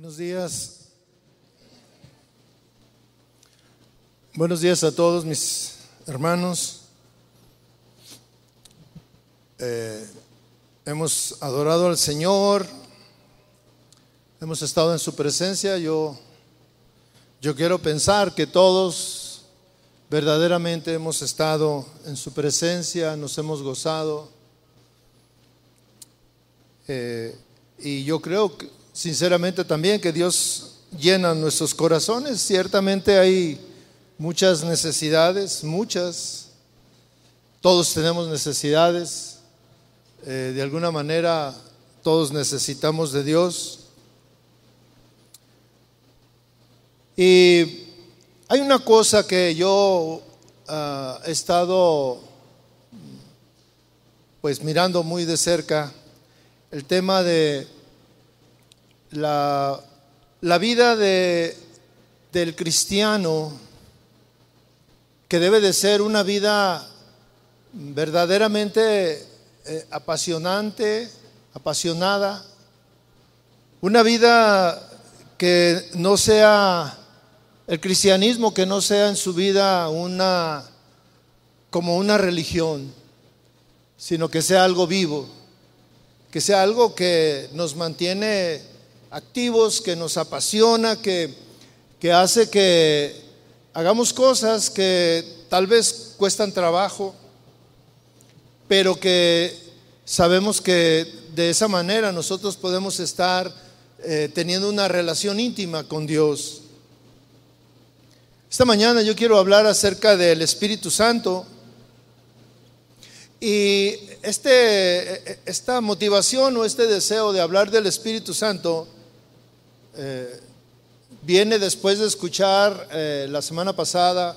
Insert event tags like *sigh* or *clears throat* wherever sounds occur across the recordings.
Buenos días. Buenos días a todos mis hermanos. Eh, hemos adorado al Señor, hemos estado en su presencia. Yo, yo quiero pensar que todos verdaderamente hemos estado en su presencia, nos hemos gozado. Eh, y yo creo que, sinceramente también que Dios llena nuestros corazones. Ciertamente hay muchas necesidades, muchas. Todos tenemos necesidades. Eh, de alguna manera todos necesitamos de Dios. Y hay una cosa que yo ah, he estado pues mirando muy de cerca, el tema de la, la vida de, del cristiano, que debe de ser una vida verdaderamente eh, apasionante, apasionada, una vida que no sea el cristianismo, que no sea en su vida una como una religión, sino que sea algo vivo, que sea algo que nos mantiene activos, que nos apasiona, que, que hace que hagamos cosas que tal vez cuestan trabajo, pero que sabemos que de esa manera nosotros podemos estar eh, teniendo una relación íntima con Dios. Esta mañana yo quiero hablar acerca del Espíritu Santo y este, esta motivación o este deseo de hablar del Espíritu Santo eh, viene después de escuchar eh, la semana pasada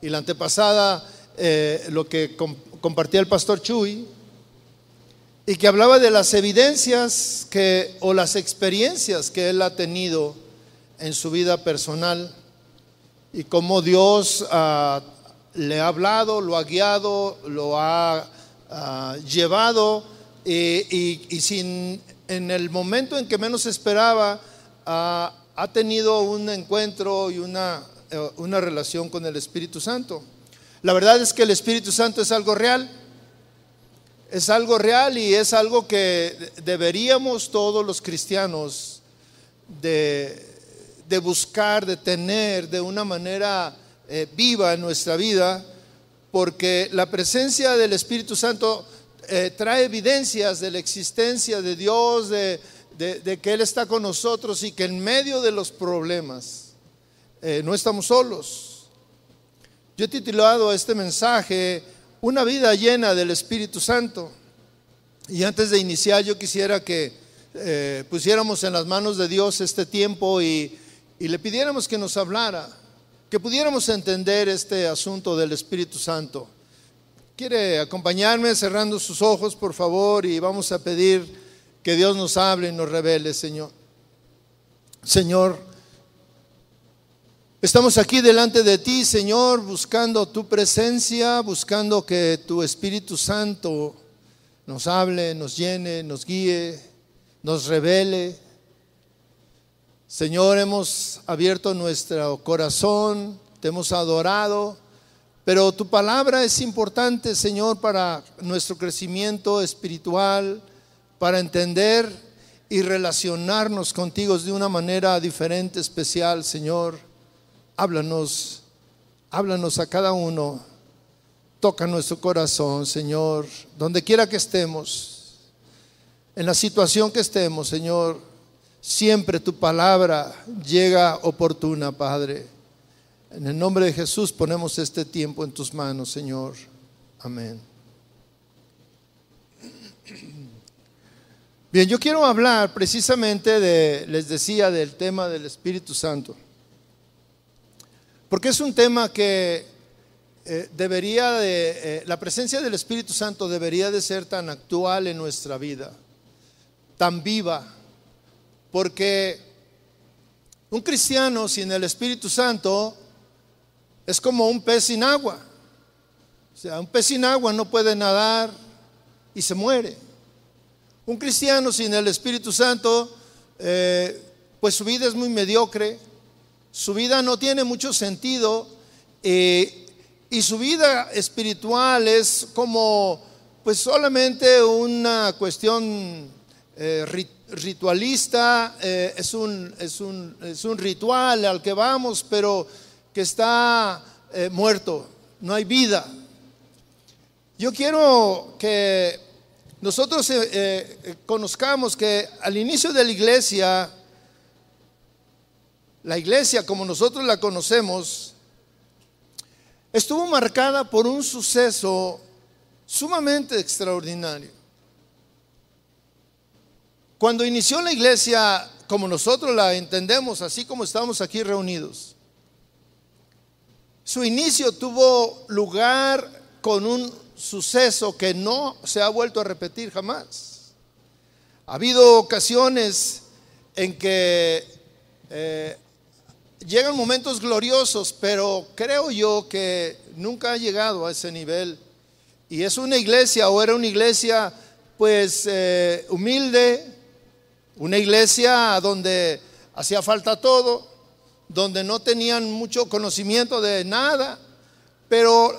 y la antepasada eh, lo que compartía el pastor Chuy y que hablaba de las evidencias que o las experiencias que él ha tenido en su vida personal y cómo Dios ah, le ha hablado, lo ha guiado, lo ha ah, llevado y, y sin en el momento en que menos esperaba ha, tenido un encuentro y una, eh, una relación con el Espíritu Santo. La verdad es que el Espíritu Santo es algo real. Es algo real y es algo que deberíamos todos los cristianos de, buscar, de tener de una manera eh, viva en nuestra vida, porque la presencia del Espíritu Santo eh, trae evidencias de la existencia de Dios, de, de, que Él está con nosotros y que en medio de los problemas eh, no estamos solos. Yo he titulado este mensaje Una vida llena del Espíritu Santo. Y antes de iniciar yo quisiera que eh, pusiéramos en las manos de Dios este tiempo y, y le pidiéramos que nos hablara, que pudiéramos entender este asunto del Espíritu Santo. ¿Quiere acompañarme cerrando sus ojos, por favor? Y vamos a pedir que Dios nos hable y nos revele, Señor. Señor, estamos aquí delante de ti, Señor, buscando tu presencia, buscando que tu Espíritu Santo nos hable, nos llene, nos guíe, nos revele. Señor, hemos abierto nuestro corazón, te hemos adorado, pero tu palabra es importante, Señor, para nuestro crecimiento espiritual para entender y relacionarnos contigo de una manera diferente, especial, Señor. Háblanos, háblanos a cada uno. Toca nuestro corazón, Señor, donde quiera que estemos, en la situación que estemos, Señor. Siempre tu palabra llega oportuna, Padre. En el nombre de Jesús ponemos este tiempo en tus manos, Señor. Amén. Bien, yo quiero hablar precisamente de, les decía, del tema del Espíritu Santo. Porque es un tema que eh, debería de, eh, la presencia del Espíritu Santo debería de ser tan actual en nuestra vida, tan viva. Porque un cristiano sin el Espíritu Santo es como un pez sin agua. O sea, un pez sin agua no puede nadar y se muere. Un cristiano sin el Espíritu Santo eh, pues su vida es muy mediocre, su vida no tiene mucho sentido eh, y su vida espiritual es como pues solamente una cuestión eh, ritualista, es, un, es, un, es, un, ritual al que vamos, pero que está muerto, no hay vida. Yo quiero que nosotros conozcamos que al inicio de la iglesia, la iglesia como nosotros la conocemos, estuvo marcada por un suceso sumamente extraordinario. Cuando inició la iglesia como nosotros la entendemos, así como estamos aquí reunidos, su inicio tuvo lugar con un suceso que no se ha vuelto a repetir jamás. Ha habido ocasiones en que eh, llegan momentos gloriosos, pero creo yo que nunca ha llegado a ese nivel. Y es una iglesia, o era una iglesia pues eh, humilde, una iglesia donde hacía falta todo, donde no tenían mucho conocimiento de nada, pero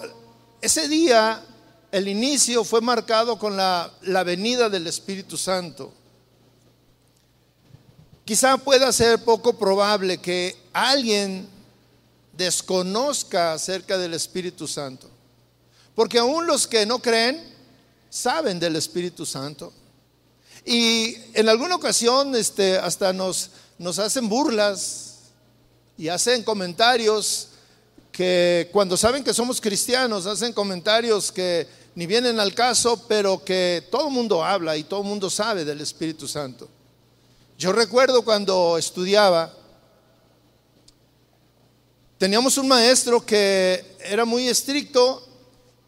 ese día el inicio fue marcado con la, la venida del Espíritu Santo. Quizá pueda ser poco probable que alguien desconozca acerca del Espíritu Santo. Porque aún los que no creen saben del Espíritu Santo. Y en alguna ocasión este, hasta nos, nos hacen burlas y hacen comentarios que cuando saben que somos cristianos, hacen comentarios que ni vienen al caso, pero que todo el mundo habla y todo el mundo sabe del Espíritu Santo. Yo recuerdo cuando estudiaba, teníamos un maestro que era muy estricto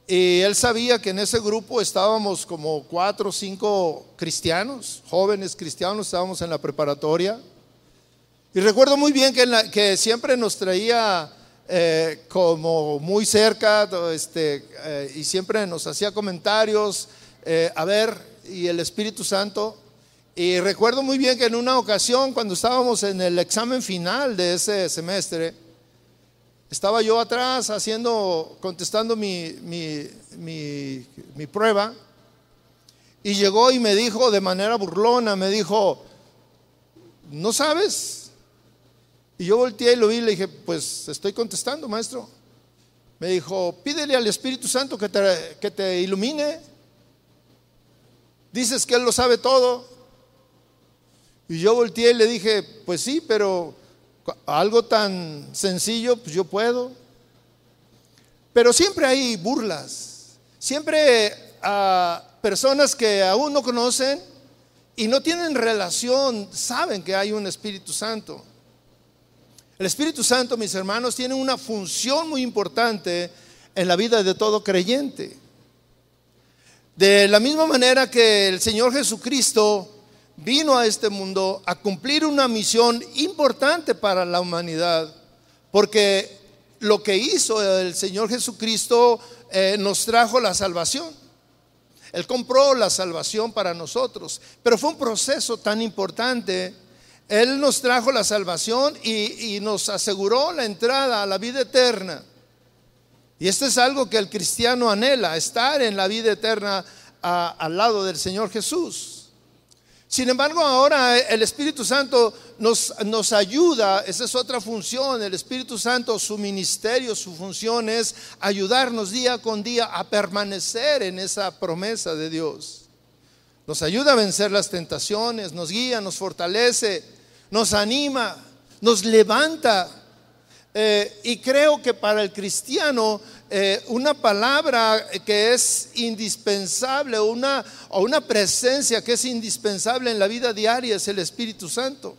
y él sabía que en ese grupo estábamos como cuatro o cinco cristianos, jóvenes cristianos, estábamos en la preparatoria. Y recuerdo muy bien que, que siempre nos traía eh, como muy cerca este, eh, y siempre nos hacía comentarios, eh, a ver, y el Espíritu Santo y recuerdo muy bien que en una ocasión, cuando estábamos en el examen final de ese semestre, estaba yo atrás haciendo, contestando mi, mi, prueba, y llegó y me dijo de manera burlona, me dijo, ¿no sabes? Y yo volteé y lo vi y le dije, pues estoy contestando, maestro. Me dijo, pídele al Espíritu Santo que te, que te ilumine. Dices que Él lo sabe todo. Y yo volteé y le dije, pues sí, pero algo tan sencillo, pues yo puedo. Pero siempre hay burlas, siempre a personas que aún no conocen y no tienen relación, saben que hay un Espíritu Santo. El Espíritu Santo, mis hermanos, tiene una función muy importante en la vida de todo creyente. De la misma manera que el Señor Jesucristo vino a este mundo a cumplir una misión importante para la humanidad, porque lo que hizo el Señor Jesucristo eh, nos trajo la salvación. Él compró la salvación para nosotros, pero fue un proceso tan importante. Él nos trajo la salvación y, nos aseguró la entrada a la vida eterna. Y esto es algo que el cristiano anhela, estar en la vida eterna al lado del Señor Jesús. Sin embargo, ahora el Espíritu Santo nos, nos, ayuda, esa es otra función, el Espíritu Santo, su ministerio, su función es ayudarnos día con día a permanecer en esa promesa de Dios. Nos ayuda a vencer las tentaciones, nos guía, nos fortalece, nos anima, nos levanta. Eh, y creo que para el cristiano eh, una palabra que es indispensable una, o una presencia que es indispensable en la vida diaria es el Espíritu Santo.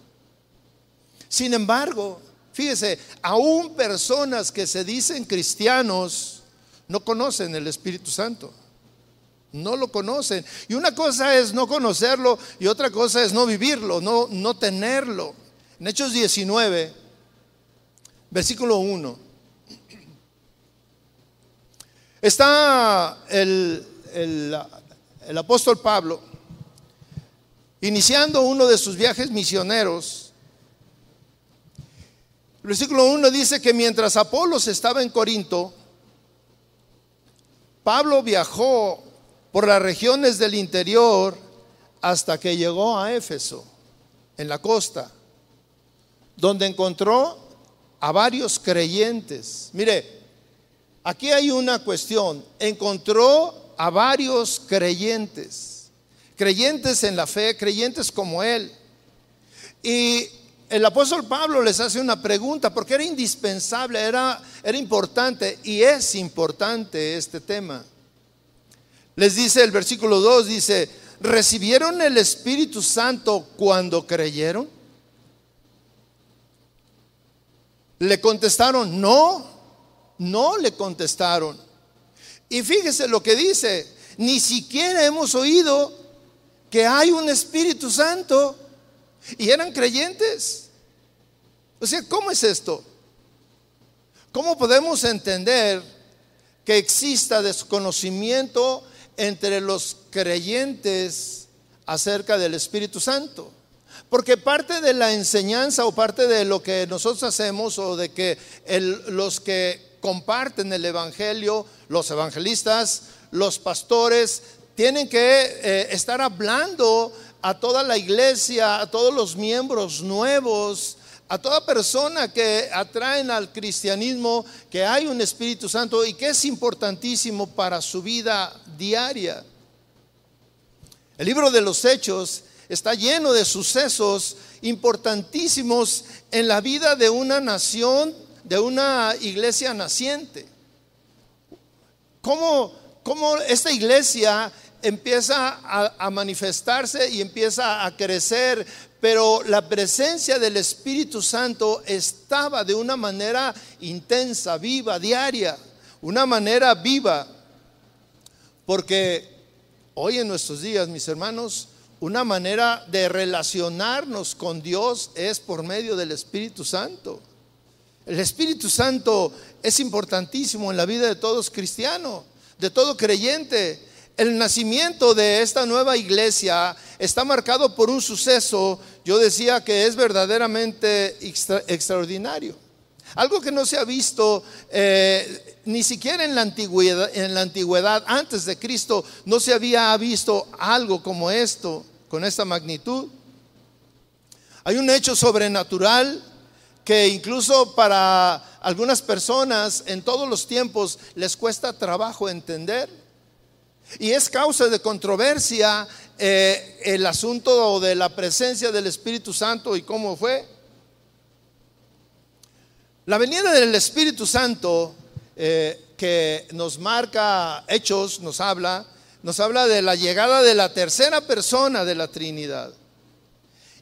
Sin embargo, fíjese, aún personas que se dicen cristianos no conocen el Espíritu Santo. No lo conocen. Y una cosa es no conocerlo y otra cosa es no vivirlo, no, no tenerlo. En Hechos 19, versículo 1. Está el, el, apóstol Pablo iniciando uno de sus viajes misioneros El versículo 1 dice que mientras Apolos estaba en Corinto, Pablo viajó por las regiones del interior hasta que llegó a Éfeso, en la costa, donde encontró a varios creyentes. Mire, aquí hay una cuestión. Encontró a varios creyentes, creyentes en la fe, creyentes como él. Y el apóstol Pablo les hace una pregunta porque era indispensable, era, era importante y es importante este tema. Les dice el versículo 2, dice, ¿recibieron el Espíritu Santo cuando creyeron? Le contestaron, no, no le contestaron. Y fíjese lo que dice, ni siquiera hemos oído que hay un Espíritu Santo y eran creyentes. O sea, ¿cómo es esto? ¿Cómo podemos entender que exista desconocimiento entre los creyentes acerca del Espíritu Santo? Porque parte de la enseñanza o parte de lo que nosotros hacemos o de que los que comparten el Evangelio, los evangelistas, los pastores, tienen que eh, estar hablando a toda la iglesia, a todos los miembros nuevos, a toda persona que atraen al cristianismo, que hay un Espíritu Santo y que es importantísimo para su vida diaria. El libro de los Hechos está lleno de sucesos importantísimos en la vida de una nación, de una iglesia naciente. ¿Cómo, cómo esta iglesia empieza a, a, manifestarse y empieza a crecer, pero la presencia del Espíritu Santo estaba de una manera intensa, viva, diaria, una manera viva, porque hoy en nuestros días, mis hermanos, una manera de relacionarnos con Dios es por medio del Espíritu Santo. El Espíritu Santo es importantísimo en la vida de todos cristianos, de todo creyente. El nacimiento de esta nueva iglesia está marcado por un suceso, yo decía que es verdaderamente extraordinario. Algo que no se ha visto eh, ni siquiera en la, antigüedad, en la antigüedad, antes de Cristo, no se había visto algo como esto, con esta magnitud. Hay un hecho sobrenatural que incluso para algunas personas en todos los tiempos les cuesta trabajo entender. Y es causa de controversia eh, el asunto de la presencia del Espíritu Santo y cómo fue. La venida del Espíritu Santo eh, que nos marca Hechos, nos habla, nos habla de la llegada de la tercera persona de la Trinidad.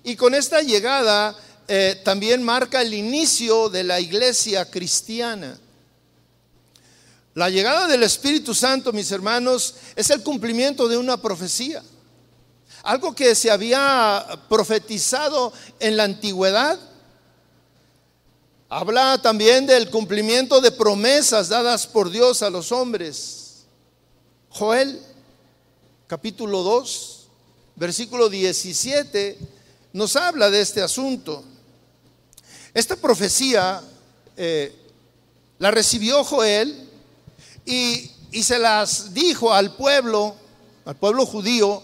Y con esta llegada eh, también marca el inicio de la iglesia cristiana. La llegada del Espíritu Santo, mis hermanos, es el cumplimiento de una profecía. Algo que se había profetizado en la antigüedad Habla también del cumplimiento de promesas dadas por Dios a los hombres. Joel, capítulo 2, versículo 17, nos habla de este asunto. Esta profecía eh, la recibió Joel y, se las dijo al pueblo, al pueblo judío,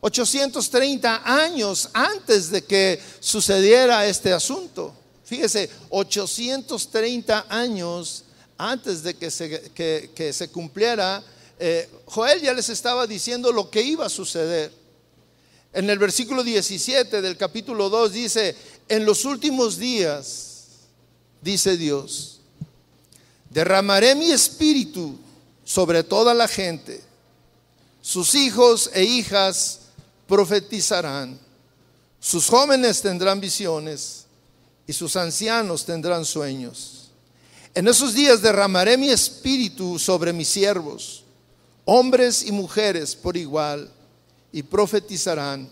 830 años antes de que sucediera este asunto. Fíjese, 830 años antes de que se, se cumpliera, eh, Joel ya les estaba diciendo lo que iba a suceder. En el versículo 17 del capítulo 2 dice, en los últimos días, dice Dios, derramaré mi espíritu sobre toda la gente. Sus hijos e hijas profetizarán. Sus jóvenes tendrán visiones y sus ancianos tendrán sueños. En esos días derramaré mi espíritu sobre mis siervos, hombres y mujeres por igual, y profetizarán.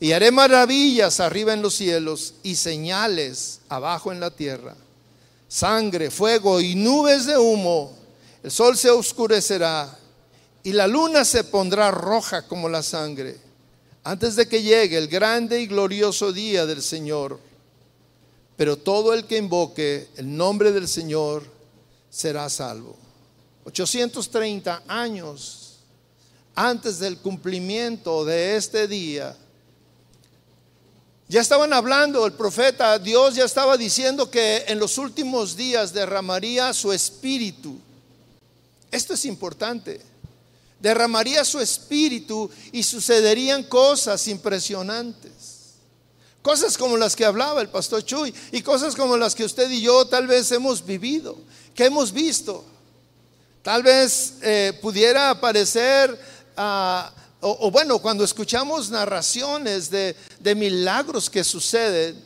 Y haré maravillas arriba en los cielos y señales abajo en la tierra. Sangre, fuego y nubes de humo. El sol se oscurecerá y la luna se pondrá roja como la sangre antes de que llegue el grande y glorioso día del Señor pero todo el que invoque el nombre del Señor será salvo. 830 años antes del cumplimiento de este día, ya estaban hablando, el profeta, Dios ya estaba diciendo que en los últimos días derramaría su espíritu. Esto es importante. Derramaría su espíritu y sucederían cosas impresionantes. Cosas como las que hablaba el pastor Chuy y cosas como las que usted y yo tal vez hemos vivido, que hemos visto. Tal vez eh, pudiera parecer, ah, o, bueno, cuando escuchamos narraciones de, de, milagros que suceden,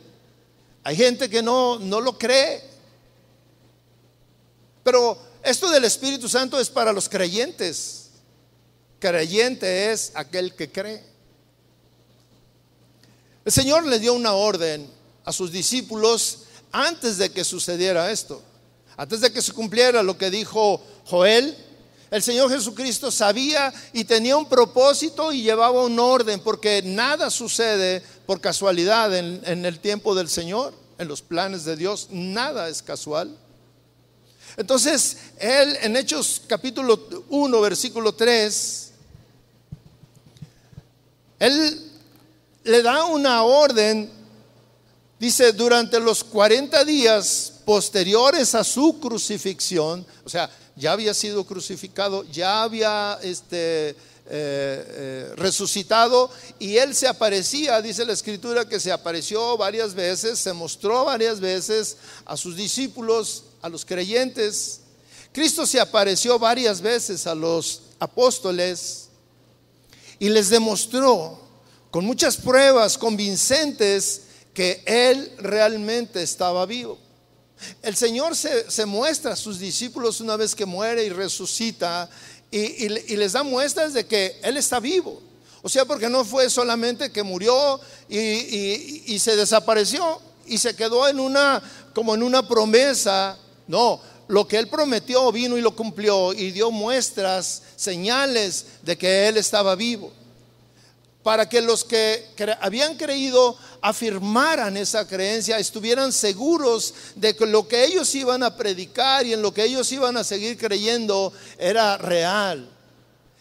hay gente que no, no lo cree. Pero esto del Espíritu Santo es para los creyentes. Creyente es aquel que cree. El Señor le dio una orden a sus discípulos antes de que sucediera esto, antes de que se cumpliera lo que dijo Joel. El Señor Jesucristo sabía y tenía un propósito y llevaba un orden, porque nada sucede por casualidad en, en el tiempo del Señor, en los planes de Dios, nada es casual. Entonces, él en Hechos capítulo 1, versículo 3, él le da una orden, dice, durante los 40 días posteriores a su crucifixión, o sea, ya había sido crucificado, ya había este, eh, eh, resucitado y él se aparecía, dice la escritura, que se apareció varias veces, se mostró varias veces a sus discípulos, a los creyentes. Cristo se apareció varias veces a los apóstoles y les demostró con muchas pruebas convincentes que Él realmente estaba vivo. El Señor se, muestra a sus discípulos una vez que muere y resucita y, les da muestras de que Él está vivo. O sea, porque no fue solamente que murió y, y, se desapareció y se quedó en una, como en una promesa. No, lo que Él prometió vino y lo cumplió y dio muestras, señales de que Él estaba vivo para que los que habían creído afirmaran esa creencia, estuvieran seguros de que lo que ellos iban a predicar y en lo que ellos iban a seguir creyendo era real.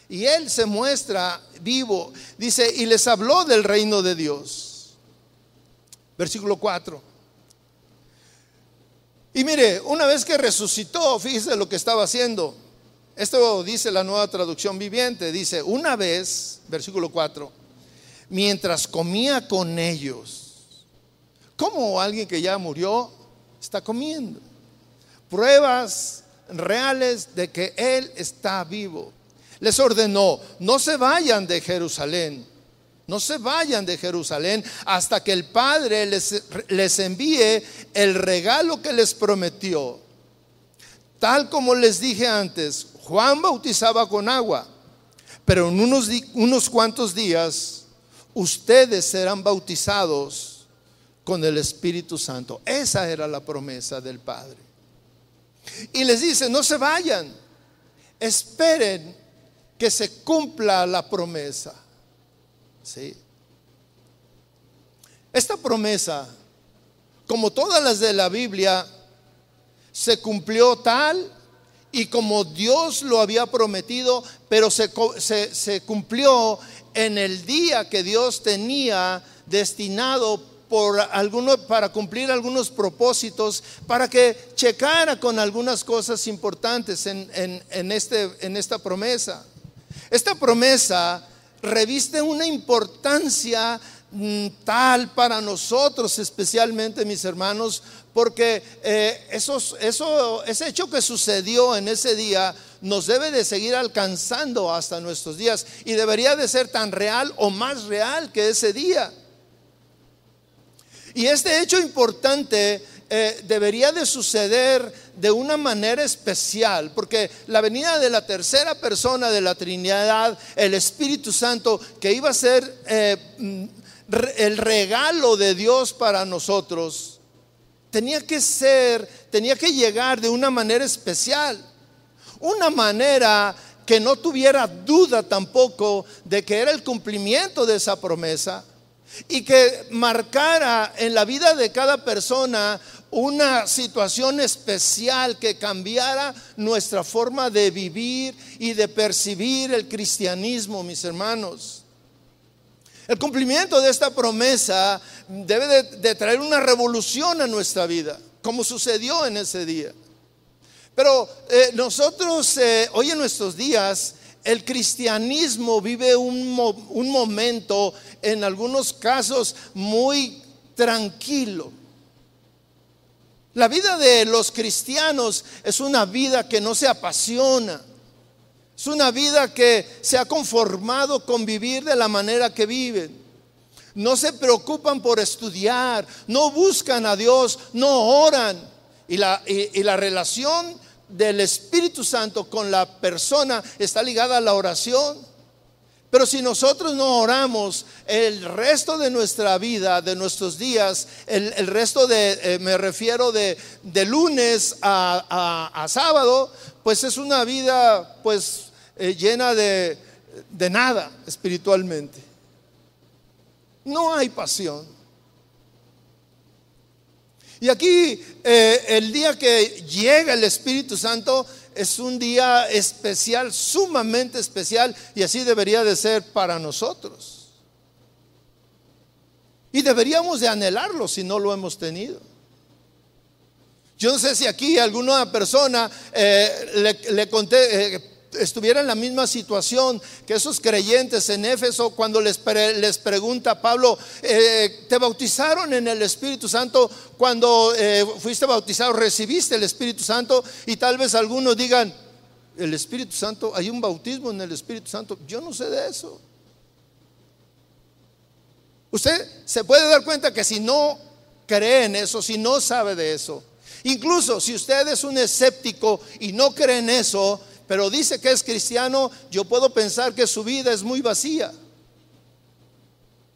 Y Él se muestra vivo. Dice, y les habló del reino de Dios. Versículo 4. Y mire, una vez que resucitó, fíjese lo que estaba haciendo. Esto dice la nueva traducción viviente. Dice, una vez, versículo 4 mientras comía con ellos. ¿Cómo alguien que ya murió está comiendo? Pruebas reales de que Él está vivo. Les ordenó, no se vayan de Jerusalén, no se vayan de Jerusalén hasta que el Padre les, les envíe el regalo que les prometió. Tal como les dije antes, Juan bautizaba con agua, pero en unos, unos cuantos días ustedes serán bautizados con el Espíritu Santo. Esa era la promesa del Padre. Y les dice, no se vayan, esperen que se cumpla la promesa. ¿Sí? Esta promesa, como todas las de la Biblia, se cumplió tal y como Dios lo había prometido, pero se, se, se cumplió en el día que Dios tenía destinado por alguno, para cumplir algunos propósitos, para que checara con algunas cosas importantes en, en, este, en esta promesa. Esta promesa reviste una importancia tal para nosotros, especialmente mis hermanos, porque eh, eso, ese hecho que sucedió en ese día nos debe de seguir alcanzando hasta nuestros días y debería de ser tan real o más real que ese día. Y este hecho importante eh, debería de suceder de una manera especial, porque la venida de la tercera persona de la Trinidad, el Espíritu Santo, que iba a ser eh, mm, el regalo de Dios para nosotros, tenía que ser, tenía que llegar de una manera especial. Una manera que no tuviera duda tampoco de que era el cumplimiento de esa promesa. y que marcara en la vida de cada persona una situación especial que cambiara nuestra forma de vivir y de percibir el cristianismo, mis hermanos. El cumplimiento de esta promesa debe de, traer una revolución a nuestra vida, como sucedió en ese día. Pero eh, nosotros eh, hoy en nuestros días, el cristianismo vive un, un momento, en algunos casos, muy tranquilo. La vida de los cristianos es una vida que no se apasiona. Es una vida que se ha conformado con vivir de la manera que viven. No se preocupan por estudiar, no buscan a Dios, no oran. Y la, y la relación del Espíritu Santo con la persona está ligada a la oración. Pero si nosotros no oramos el resto de nuestra vida, de nuestros días, el, resto de, eh, me refiero de, lunes a, sábado, pues es una vida pues eh, llena de, de nada espiritualmente. No hay pasión. Y aquí eh, el día que llega el Espíritu Santo, es un día especial, sumamente especial, y así debería de ser para nosotros. Y deberíamos de anhelarlo si no lo hemos tenido. Yo no sé si aquí alguna persona eh, le, conté, eh, estuviera en la misma situación que esos creyentes en Éfeso cuando les, les pregunta Pablo, eh, ¿te bautizaron en el Espíritu Santo cuando eh, fuiste bautizado? ¿Recibiste el Espíritu Santo? Y tal vez algunos digan, el Espíritu Santo, hay un bautismo en el Espíritu Santo. Yo no sé de eso. Usted se puede dar cuenta que si no cree en eso, si no sabe de eso, incluso si usted es un escéptico y no cree en eso, pero dice que es cristiano, yo puedo pensar que su vida es muy vacía.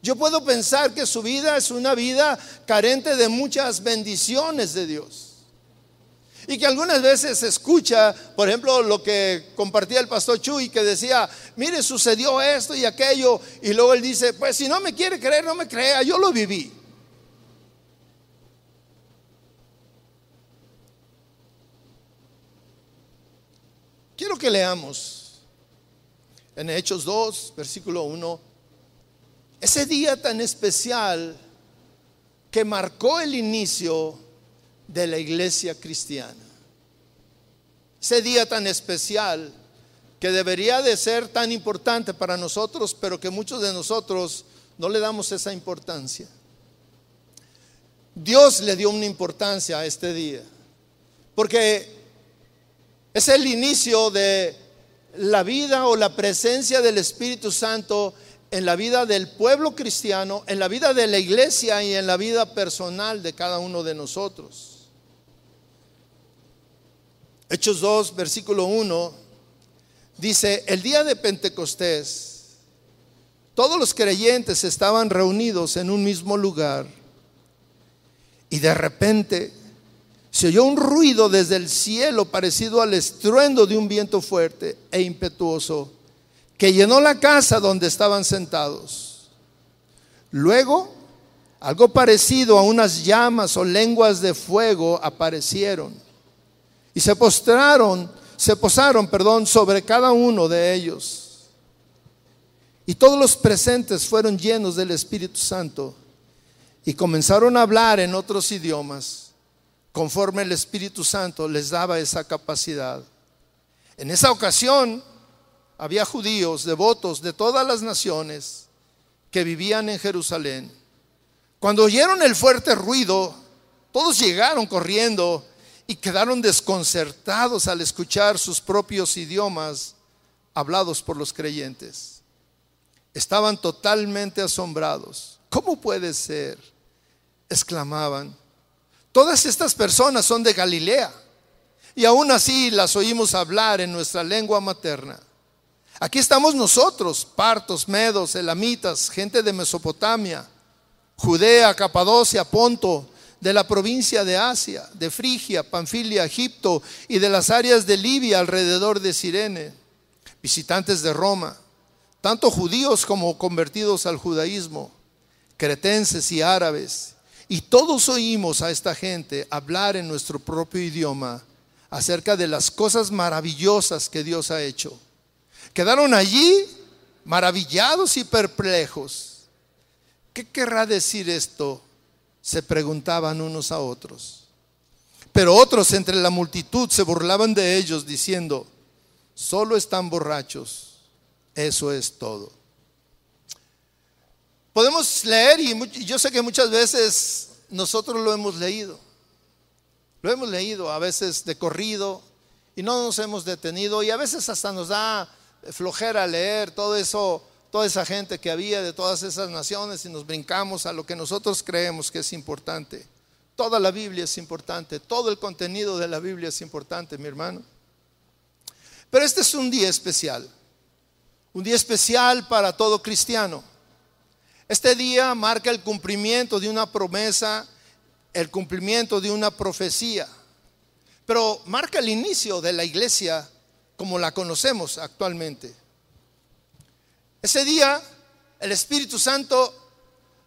Yo puedo pensar que su vida es una vida carente de muchas bendiciones de Dios. Y que algunas veces escucha, por ejemplo, lo que compartía el pastor Chuy, que decía, mire, sucedió esto y aquello, y luego él dice, pues si no me quiere creer, no me crea, yo lo viví. Quiero que leamos en Hechos 2, versículo 1, ese día tan especial que marcó el inicio de la iglesia cristiana. Ese día tan especial que debería de ser tan importante para nosotros, pero que muchos de nosotros no le damos esa importancia. Dios le dio una importancia a este día, porque es el inicio de la vida o la presencia del Espíritu Santo en la vida del pueblo cristiano, en la vida de la iglesia y en la vida personal de cada uno de nosotros. Hechos 2, versículo 1, dice, el día de Pentecostés, todos los creyentes estaban reunidos en un mismo lugar y de repente se oyó un ruido desde el cielo parecido al estruendo de un viento fuerte e impetuoso que llenó la casa donde estaban sentados. Luego, algo parecido a unas llamas o lenguas de fuego aparecieron y se postraron, se posaron, perdón, sobre cada uno de ellos. Y todos los presentes fueron llenos del Espíritu Santo y comenzaron a hablar en otros idiomas conforme el Espíritu Santo les daba esa capacidad. En esa ocasión había judíos devotos de todas las naciones que vivían en Jerusalén. Cuando oyeron el fuerte ruido, todos llegaron corriendo y quedaron desconcertados al escuchar sus propios idiomas hablados por los creyentes. Estaban totalmente asombrados. ¿Cómo puede ser? exclamaban. Todas estas personas son de Galilea y aún así las oímos hablar en nuestra lengua materna. Aquí estamos nosotros, partos, medos, elamitas, gente de Mesopotamia, Judea, Capadocia, Ponto, de la provincia de Asia, de Frigia, Panfilia, Egipto y de las áreas de Libia alrededor de Sirene, visitantes de Roma, tanto judíos como convertidos al judaísmo cretenses y árabes, y todos oímos a esta gente hablar en nuestro propio idioma acerca de las cosas maravillosas que Dios ha hecho. Quedaron allí maravillados y perplejos. ¿Qué querrá decir esto? Se preguntaban unos a otros. Pero otros entre la multitud se burlaban de ellos diciendo, solo están borrachos, eso es todo. Podemos leer y yo sé que muchas veces nosotros lo hemos leído. Lo hemos leído a veces de corrido y no nos hemos detenido y a veces hasta nos da flojera leer todo eso, toda esa gente que había de todas esas naciones y nos brincamos a lo que nosotros creemos que es importante. Toda la Biblia es importante, todo el contenido de la Biblia es importante, mi hermano. Pero este es un día especial, un día especial para todo cristiano. Este día marca el cumplimiento de una promesa, el cumplimiento de una profecía, pero marca el inicio de la iglesia como la conocemos actualmente. Ese día el Espíritu Santo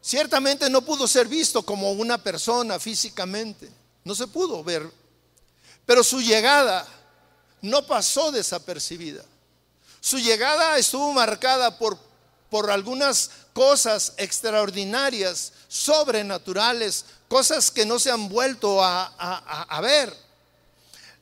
ciertamente no pudo ser visto como una persona físicamente, no se pudo ver, pero su llegada no pasó desapercibida. Su llegada estuvo marcada por, por algunas cosas extraordinarias, sobrenaturales, cosas que no se han vuelto a, ver.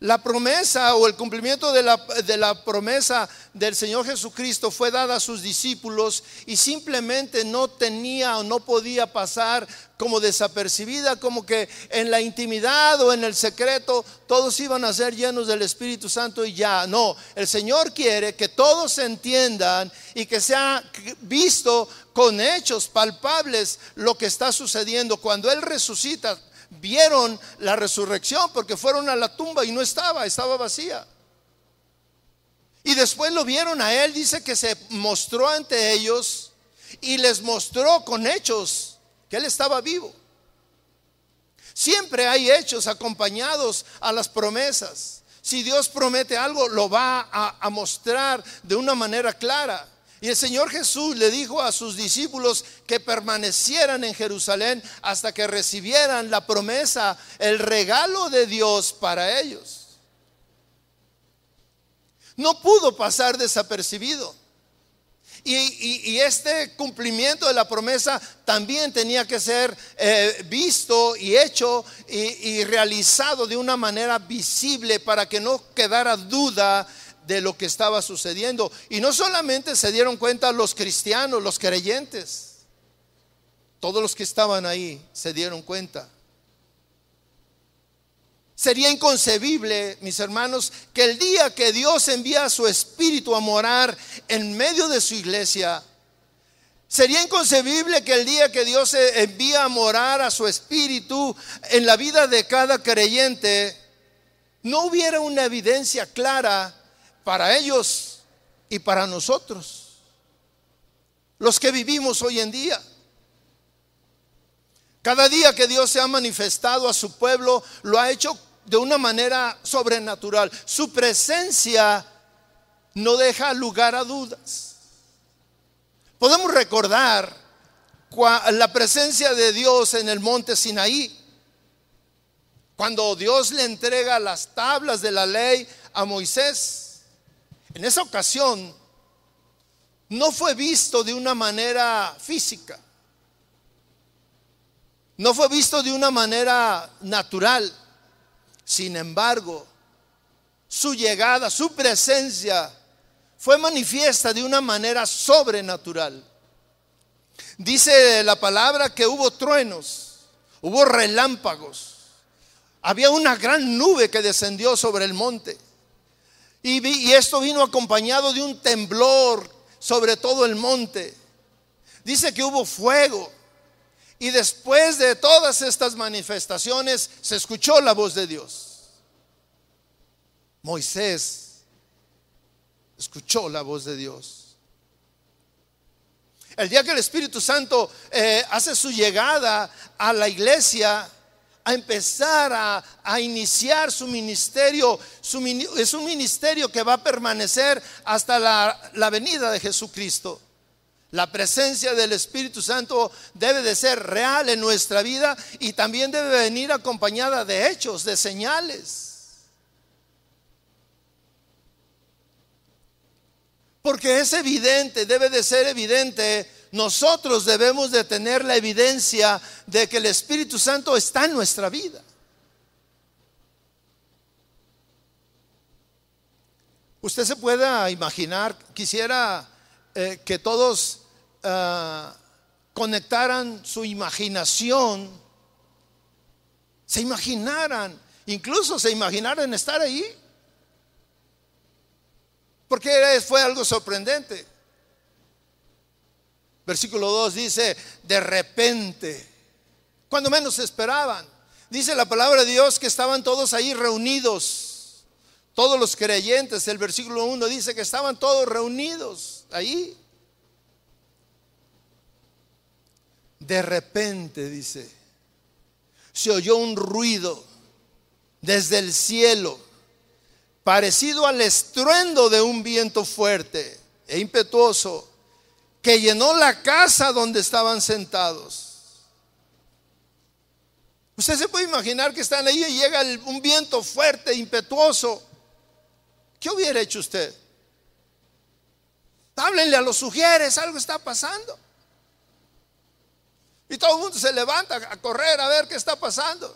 La promesa o el cumplimiento de la, de la, promesa del Señor Jesucristo fue dada a sus discípulos y simplemente no tenía o no podía pasar como desapercibida, como que en la intimidad o en el secreto todos iban a ser llenos del Espíritu Santo y ya. No, el Señor quiere que todos entiendan y que sea visto con hechos palpables lo que está sucediendo. Cuando Él resucita, vieron la resurrección porque fueron a la tumba y no estaba, estaba vacía. Y después lo vieron a él, dice que se mostró ante ellos y les mostró con hechos que él estaba vivo. Siempre hay hechos acompañados a las promesas. Si Dios promete algo, lo va a, a mostrar de una manera clara. Y el Señor Jesús le dijo a sus discípulos que permanecieran en Jerusalén hasta que recibieran la promesa, el regalo de Dios para ellos. No pudo pasar desapercibido. Y, este cumplimiento de la promesa también tenía que ser eh, visto y hecho y, y realizado de una manera visible para que no quedara duda de lo que estaba sucediendo. Y no solamente se dieron cuenta los cristianos, los creyentes, todos los que estaban ahí se dieron cuenta. Sería inconcebible, mis hermanos, que el día que Dios envía a su espíritu a morar en medio de su iglesia, sería inconcebible que el día que Dios envía a morar a su espíritu en la vida de cada creyente, no hubiera una evidencia clara para ellos y para nosotros, los que vivimos hoy en día. Cada día que Dios se ha manifestado a su pueblo, lo ha hecho de una manera sobrenatural. Su presencia no deja lugar a dudas. Podemos recordar la presencia de Dios en el monte Sinaí, cuando Dios le entrega las tablas de la ley a Moisés. En esa ocasión no fue visto de una manera física, no fue visto de una manera natural. Sin embargo, su llegada, su presencia fue manifiesta de una manera sobrenatural. Dice la palabra que hubo truenos, hubo relámpagos, había una gran nube que descendió sobre el monte. Y, esto vino acompañado de un temblor sobre todo el monte. Dice que hubo fuego. Y después de todas estas manifestaciones se escuchó la voz de Dios. Moisés escuchó la voz de Dios. El día que el Espíritu Santo eh, hace su llegada a la iglesia, a empezar a, iniciar su ministerio. es un ministerio que va a permanecer hasta la, la venida de Jesucristo. La presencia del Espíritu Santo debe de ser real en nuestra vida y también debe venir acompañada de hechos, de señales. Porque es evidente, debe de ser evidente, nosotros debemos de tener la evidencia de que el Espíritu Santo está en nuestra vida. Usted se pueda imaginar, quisiera eh, que todos ah, conectaran su imaginación, se imaginaran, incluso se imaginaran estar ahí. Porque fue algo sorprendente. Versículo 2 dice, de repente, cuando menos esperaban. Dice la palabra de Dios que estaban todos ahí reunidos todos los creyentes, el versículo 1 dice que estaban todos reunidos ahí. De repente, dice, se oyó un ruido desde el cielo, parecido al estruendo de un viento fuerte e impetuoso, que llenó la casa donde estaban sentados. Usted se puede imaginar que están ahí y llega un viento fuerte, impetuoso ¿Qué hubiera hecho usted? Háblenle a los sugieres, algo está pasando. Y todo el mundo se levanta a correr a ver qué está pasando.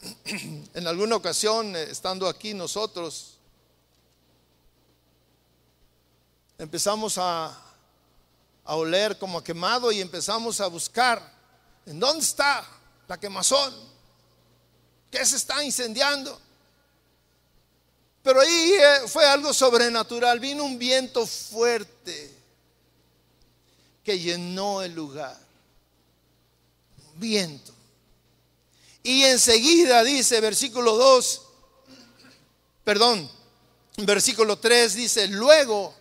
*clears throat* En alguna ocasión, eh, estando aquí nosotros, empezamos a, a oler como quemado y empezamos a buscar en dónde está la quemazón, qué se está incendiando. Pero ahí eh, fue algo sobrenatural. Vino un viento fuerte que llenó el lugar. Viento. Y enseguida dice, versículo 2, perdón, versículo 3 dice, luego,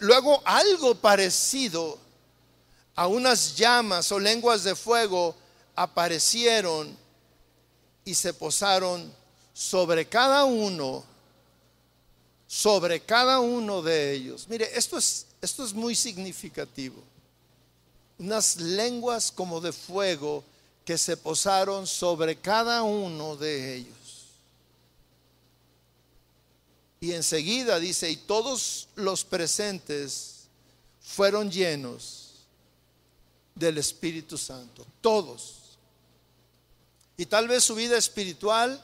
luego algo parecido a unas llamas o lenguas de fuego aparecieron y se posaron sobre cada uno, sobre cada uno de ellos. Mire, esto es, esto es muy significativo. Unas lenguas como de fuego que se posaron sobre cada uno de ellos. Y enseguida dice, y todos los presentes fueron llenos del Espíritu Santo, todos. Y tal vez su vida espiritual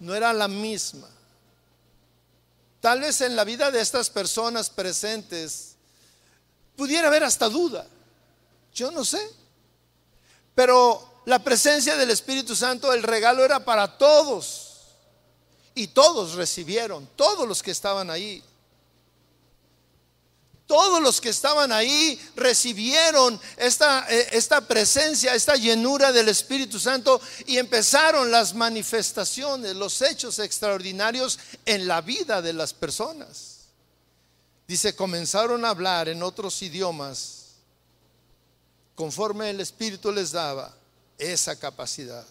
no era la misma. Tal vez en la vida de estas personas presentes pudiera haber hasta duda. Yo no sé. Pero la presencia del Espíritu Santo, el regalo era para todos. Y todos recibieron, todos los que estaban ahí. Todos los que estaban ahí recibieron esta, eh, esta presencia, esta llenura del Espíritu Santo y empezaron las manifestaciones, los hechos extraordinarios en la vida de las personas. Dice, comenzaron a hablar en otros idiomas conforme el Espíritu les daba esa capacidad.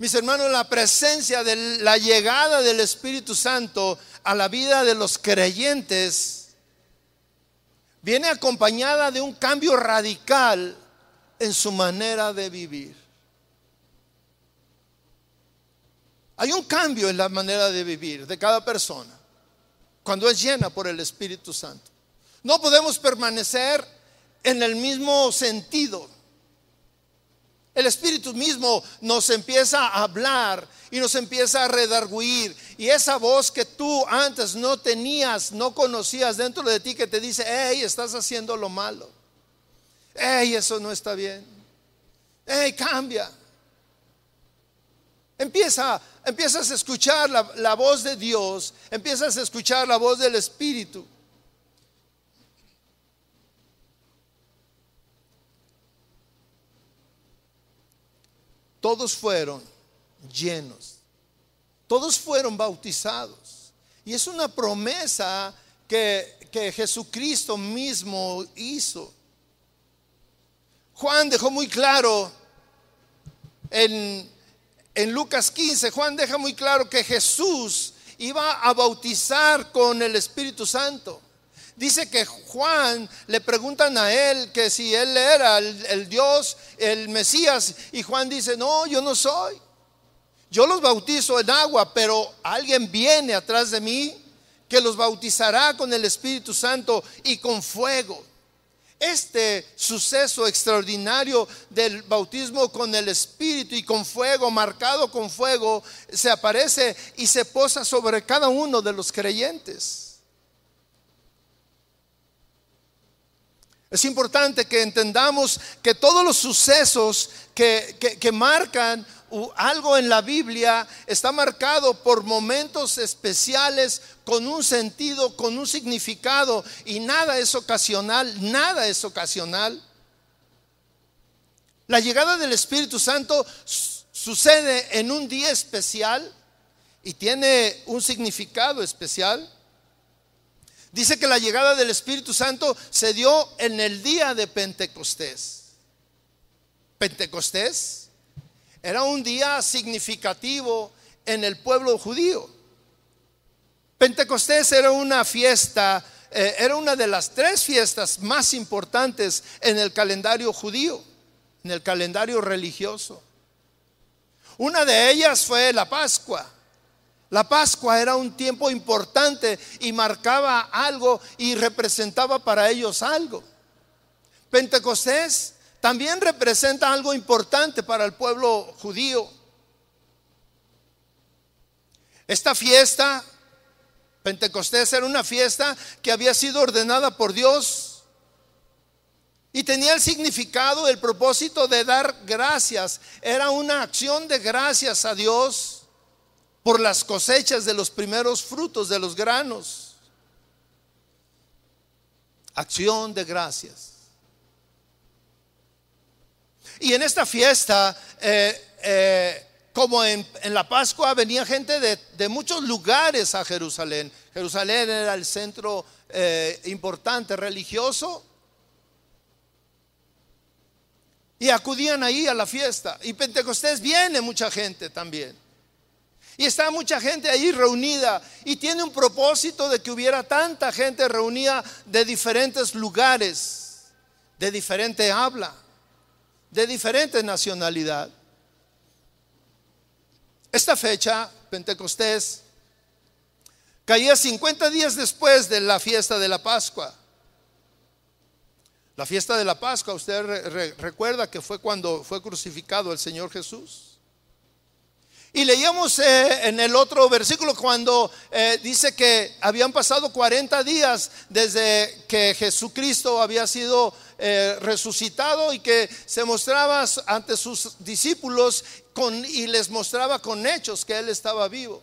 Mis hermanos, la presencia de la llegada del Espíritu Santo a la vida de los creyentes viene acompañada de un cambio radical en su manera de vivir. Hay un cambio en la manera de vivir de cada persona cuando es llena por el Espíritu Santo. No podemos permanecer en el mismo sentido el Espíritu mismo nos empieza a hablar y nos empieza a redarguir. Y esa voz que tú antes no tenías, no conocías dentro de ti que te dice, hey, estás haciendo lo malo. Hey, eso no está bien. Hey, cambia. Empieza, empiezas a escuchar la, la voz de Dios, empiezas a escuchar la voz del Espíritu. Todos fueron llenos, todos fueron bautizados. Y es una promesa que, Jesucristo mismo hizo. Juan dejó muy claro en, en Lucas 15, Juan deja muy claro que Jesús iba a bautizar con el Espíritu Santo. Dice que Juan le preguntan a él que si él era el, Dios, el Mesías, y Juan dice, no, yo no soy. Yo los bautizo en agua, pero alguien viene atrás de mí que los bautizará con el Espíritu Santo y con fuego. Este suceso extraordinario del bautismo con el Espíritu y con fuego, marcado con fuego, se aparece y se posa sobre cada uno de los creyentes. Es importante que entendamos que todos los sucesos que, marcan algo en la Biblia está marcado por momentos especiales con un sentido, con un significado y nada es ocasional, nada es ocasional. La llegada del Espíritu Santo sucede en un día especial y tiene un significado especial. Dice que la llegada del Espíritu Santo se dio en el día de Pentecostés. Pentecostés era un día significativo en el pueblo judío. Pentecostés era una fiesta, eh, era una de las tres fiestas más importantes en el calendario judío, en el calendario religioso. Una de ellas fue la Pascua. La Pascua era un tiempo importante y marcaba algo y representaba para ellos algo. Pentecostés también representa algo importante para el pueblo judío. Esta fiesta, Pentecostés, era una fiesta que había sido ordenada por Dios y tenía el significado, el propósito de dar gracias. Era una acción de gracias a Dios por las cosechas de los primeros frutos de los granos. Acción de gracias. Y en esta fiesta, eh, eh, como en, la Pascua, venía gente de, muchos lugares a Jerusalén. Jerusalén era el centro eh, importante religioso. Y acudían ahí a la fiesta. Y Pentecostés viene mucha gente también. Y está mucha gente ahí reunida y tiene un propósito de que hubiera tanta gente reunida de diferentes lugares, de diferente habla, de diferente nacionalidad. Esta fecha, Pentecostés, caía 50 días después de la fiesta de la Pascua. La fiesta de la Pascua, usted recuerda que fue cuando fue crucificado el Señor Jesús. Y leíamos eh, en el otro versículo cuando eh, dice que habían pasado 40 días desde que Jesucristo había sido eh, resucitado y que se mostraba ante sus discípulos con, y les mostraba con hechos que Él estaba vivo.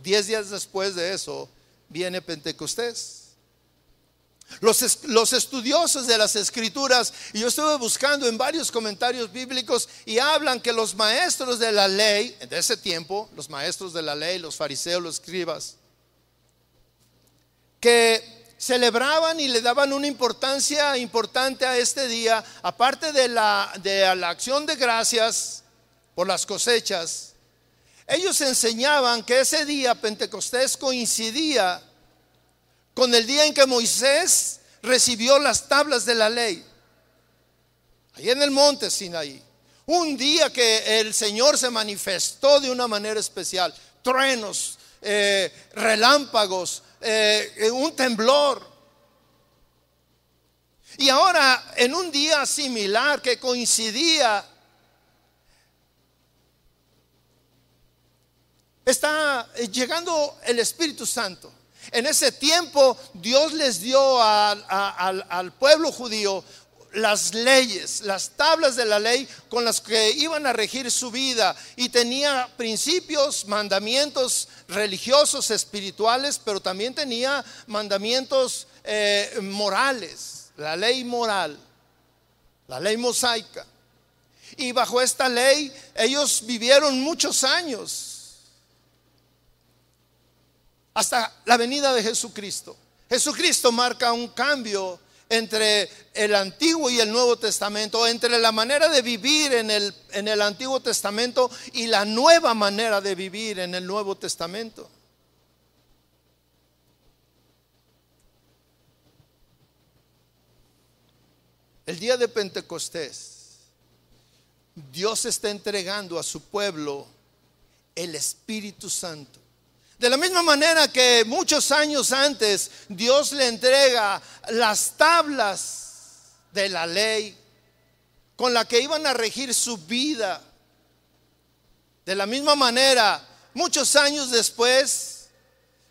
Diez días después de eso viene Pentecostés. Los, estudiosos de las escrituras, y yo estuve buscando en varios comentarios bíblicos, y hablan que los maestros de la ley, de ese tiempo, los maestros de la ley, los fariseos, los escribas, que celebraban y le daban una importancia importante a este día, aparte de la, de la acción de gracias por las cosechas, ellos enseñaban que ese día Pentecostés coincidía con el día en que Moisés recibió las tablas de la ley. Ahí en el monte Sinaí. Un día que el Señor se manifestó de una manera especial. Truenos, eh, relámpagos, eh, un temblor. Y ahora, en un día similar que coincidía, está llegando el Espíritu Santo. En ese tiempo Dios les dio al pueblo judío las leyes, las tablas de la ley con las que iban a regir su vida. Y tenía principios, mandamientos religiosos, espirituales, pero también tenía mandamientos eh, morales, la ley moral, la ley mosaica. Y bajo esta ley ellos vivieron muchos años hasta la venida de Jesucristo. Jesucristo marca un cambio entre el Antiguo y el Nuevo Testamento, entre la manera de vivir en el, en el Antiguo Testamento y la nueva manera de vivir en el Nuevo Testamento. el día de Pentecostés, Dios está entregando a su pueblo el Espíritu Santo. De la misma manera que muchos años antes Dios le entrega las tablas de la ley con la que iban a regir su vida. De la misma manera, muchos años después,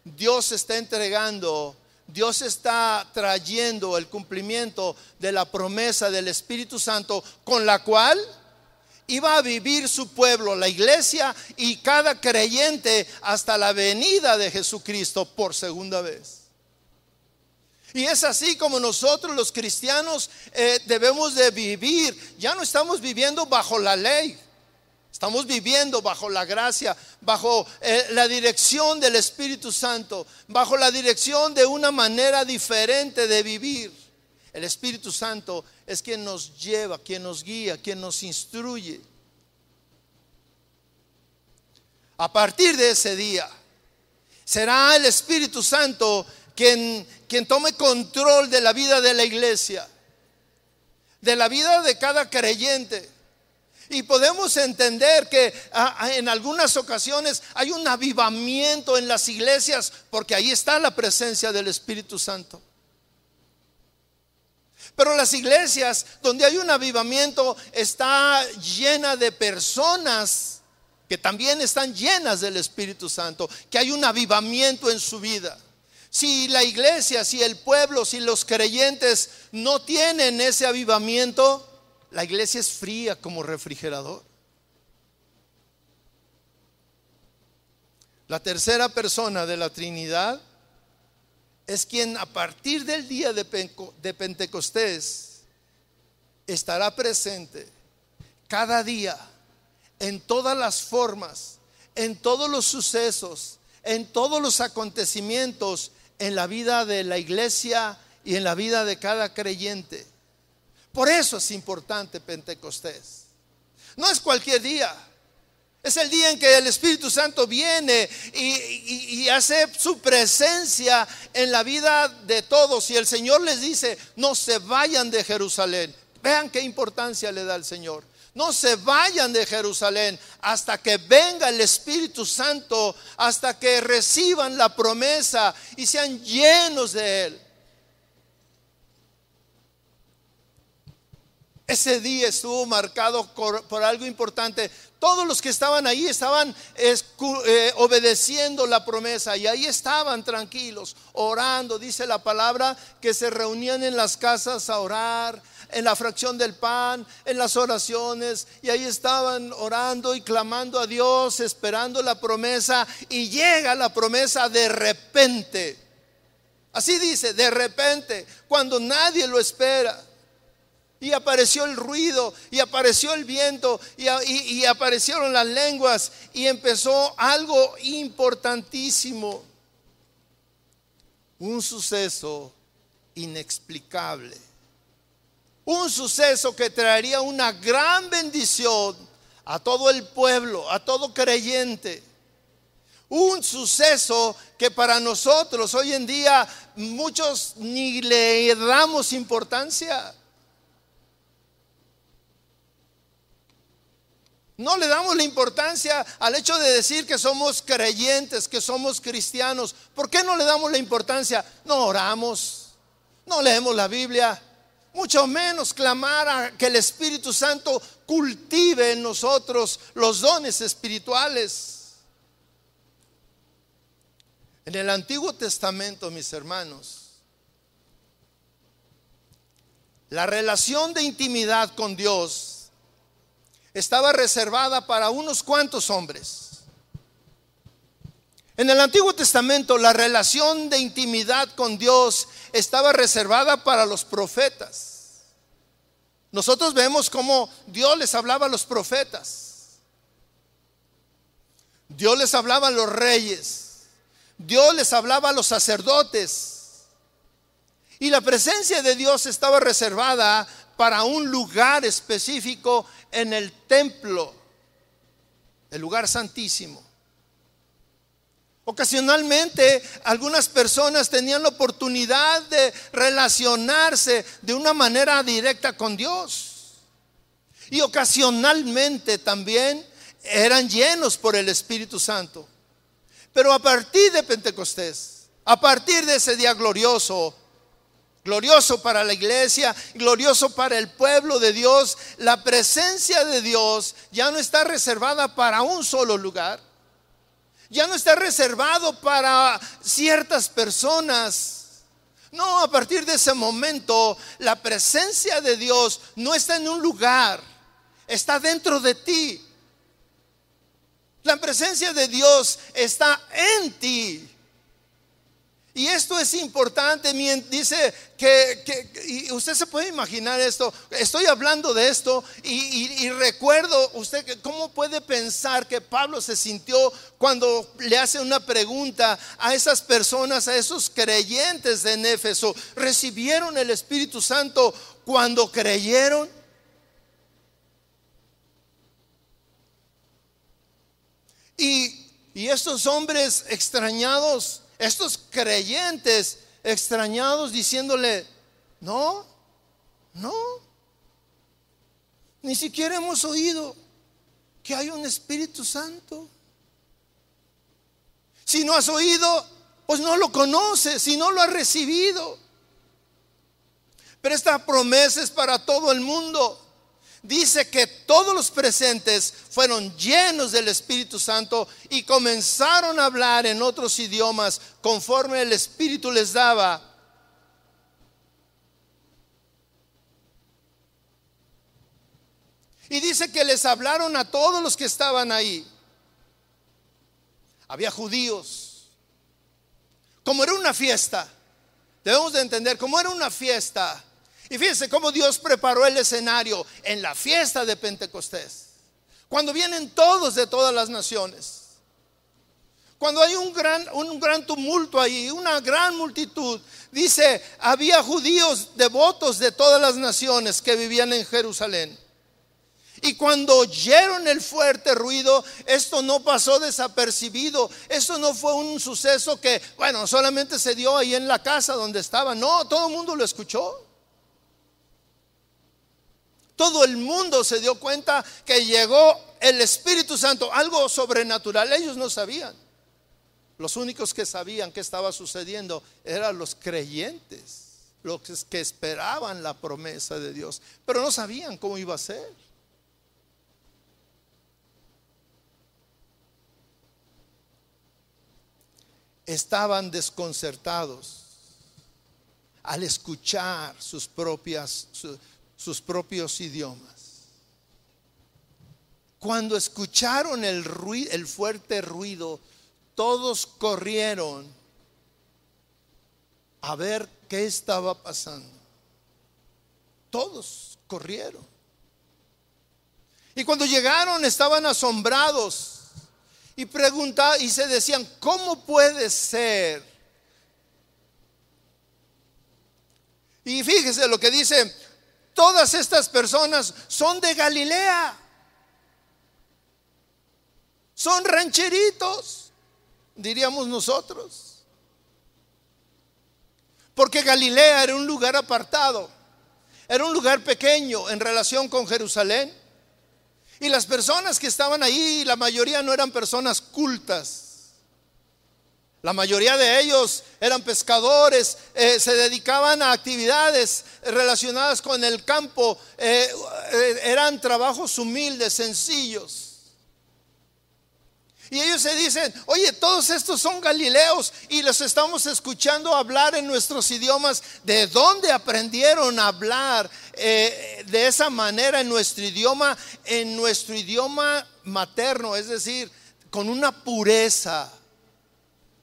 Dios está entregando, Dios está trayendo el cumplimiento de la promesa del Espíritu Santo con la cual iba a vivir su pueblo, la iglesia y cada creyente hasta la venida de Jesucristo por segunda vez. Y es así como nosotros los cristianos eh, debemos de vivir. Ya no estamos viviendo bajo la ley. Estamos viviendo bajo la gracia, bajo eh, la dirección del Espíritu Santo, bajo la dirección de una manera diferente de vivir. El Espíritu Santo es quien nos lleva, quien nos guía, quien nos instruye. A partir de ese día, será el Espíritu Santo quien, quien tome control de la vida de la iglesia, de la vida de cada creyente. Y podemos entender que ah, ah, en algunas ocasiones hay un avivamiento en las iglesias porque ahí está la presencia del Espíritu Santo. Pero las iglesias donde hay un avivamiento está llena de personas que también están llenas del Espíritu Santo, que hay un avivamiento en su vida. Si la iglesia, si el pueblo, si los creyentes no tienen ese avivamiento, la iglesia es fría como refrigerador. La tercera persona de la Trinidad es quien a partir del día de Pentecostés estará presente cada día, en todas las formas, en todos los sucesos, en todos los acontecimientos en la vida de la iglesia y en la vida de cada creyente. Por eso es importante Pentecostés. No es cualquier día. Es el día en que el Espíritu Santo viene y, hace su presencia en la vida de todos. Y el Señor les dice, no se vayan de Jerusalén. Vean qué importancia le da el Señor. No se vayan de Jerusalén hasta que venga el Espíritu Santo, hasta que reciban la promesa y sean llenos de Él. Ese día estuvo marcado por, algo importante. Todos los que estaban ahí estaban eh, obedeciendo la promesa y ahí estaban tranquilos, orando. Dice la palabra que se reunían en las casas a orar, en la fracción del pan, en las oraciones, y ahí estaban orando y clamando a Dios, esperando la promesa, y llega la promesa de repente. Así dice, de repente, cuando nadie lo espera. Y apareció el ruido, y apareció el viento, y, y aparecieron las lenguas, y empezó algo importantísimo. Un suceso inexplicable un suceso que traería una gran bendición a todo el pueblo, a todo creyente. Un suceso que para nosotros hoy en día muchos ni le damos importancia. No le damos la importancia al hecho de decir que somos creyentes, que somos cristianos. ¿Por qué no le damos la importancia? No oramos, no leemos la Biblia, mucho menos clamar a que el Espíritu Santo cultive en nosotros los dones espirituales. En el Antiguo Testamento, mis hermanos, la relación de intimidad con Dios estaba reservada para unos cuantos hombres. En el Antiguo Testamento la relación de intimidad con Dios estaba reservada para los profetas. Nosotros vemos cómo Dios les hablaba a los profetas. Dios les hablaba a los reyes. Dios les hablaba a los sacerdotes. Y la presencia de Dios estaba reservada para un lugar específico en el templo, el lugar santísimo. Ocasionalmente algunas personas tenían la oportunidad de relacionarse de una manera directa con Dios. Y ocasionalmente también eran llenos por el Espíritu Santo. Pero a partir de Pentecostés, a partir de ese día glorioso, glorioso para la iglesia, glorioso para el pueblo de Dios, la presencia de Dios ya no está reservada para un solo lugar, ya no está reservado para ciertas personas. No, a partir de ese momento la presencia de Dios no está en un lugar, está dentro de ti. La presencia de Dios está en ti. Y esto es importante, dice que, y usted se puede imaginar esto, estoy hablando de esto y, recuerdo usted cómo puede pensar que Pablo se sintió cuando le hace una pregunta a esas personas, a esos creyentes de Éfeso, ¿recibieron el Espíritu Santo cuando creyeron? Y, y estos hombres extrañados estos creyentes extrañados diciéndole, no, no, ni siquiera hemos oído que hay un Espíritu Santo. Si no has oído, pues no lo conoces, si no lo has recibido. Pero esta promesa es para todo el mundo dice que todos los presentes fueron llenos del Espíritu Santo y comenzaron a hablar en otros idiomas conforme el Espíritu les daba. Y dice que les hablaron a todos los que estaban ahí. Había judíos. Como era una fiesta, debemos de entender, como era una fiesta, y fíjense cómo Dios preparó el escenario en la fiesta de Pentecostés. Cuando vienen todos de todas las naciones. Cuando hay un gran, un gran tumulto ahí, una gran multitud. Dice, había judíos devotos de todas las naciones que vivían en Jerusalén. Y cuando oyeron el fuerte ruido, esto no pasó desapercibido. Esto no fue un suceso que, bueno, solamente se dio ahí en la casa donde estaba. No, todo el mundo lo escuchó. Todo el mundo se dio cuenta que llegó el Espíritu Santo, algo sobrenatural. Ellos no sabían. Los únicos que sabían qué estaba sucediendo eran los creyentes, los que esperaban la promesa de Dios, pero no sabían cómo iba a ser. Estaban desconcertados al escuchar sus propias, sus propios idiomas. Cuando escucharon el, fuerte ruido, todos corrieron a ver qué estaba pasando. Todos corrieron. Y cuando llegaron estaban asombrados y preguntaban y se decían, ¿cómo puede ser? Y fíjese lo que dice, Todas estas personas son de Galilea. Son rancheritos, diríamos nosotros. Porque Galilea era un lugar apartado, era un lugar pequeño en relación con Jerusalén. Y las personas que estaban ahí, la mayoría no eran personas cultas. La mayoría de ellos eran pescadores, eh, se dedicaban a actividades relacionadas con el campo, eh, eh, eran trabajos humildes, sencillos. Y ellos se dicen, oye, todos estos son galileos y los estamos escuchando hablar en nuestros idiomas. ¿De dónde aprendieron a hablar de esa manera en nuestro idioma? En nuestro idioma materno, es decir, con una pureza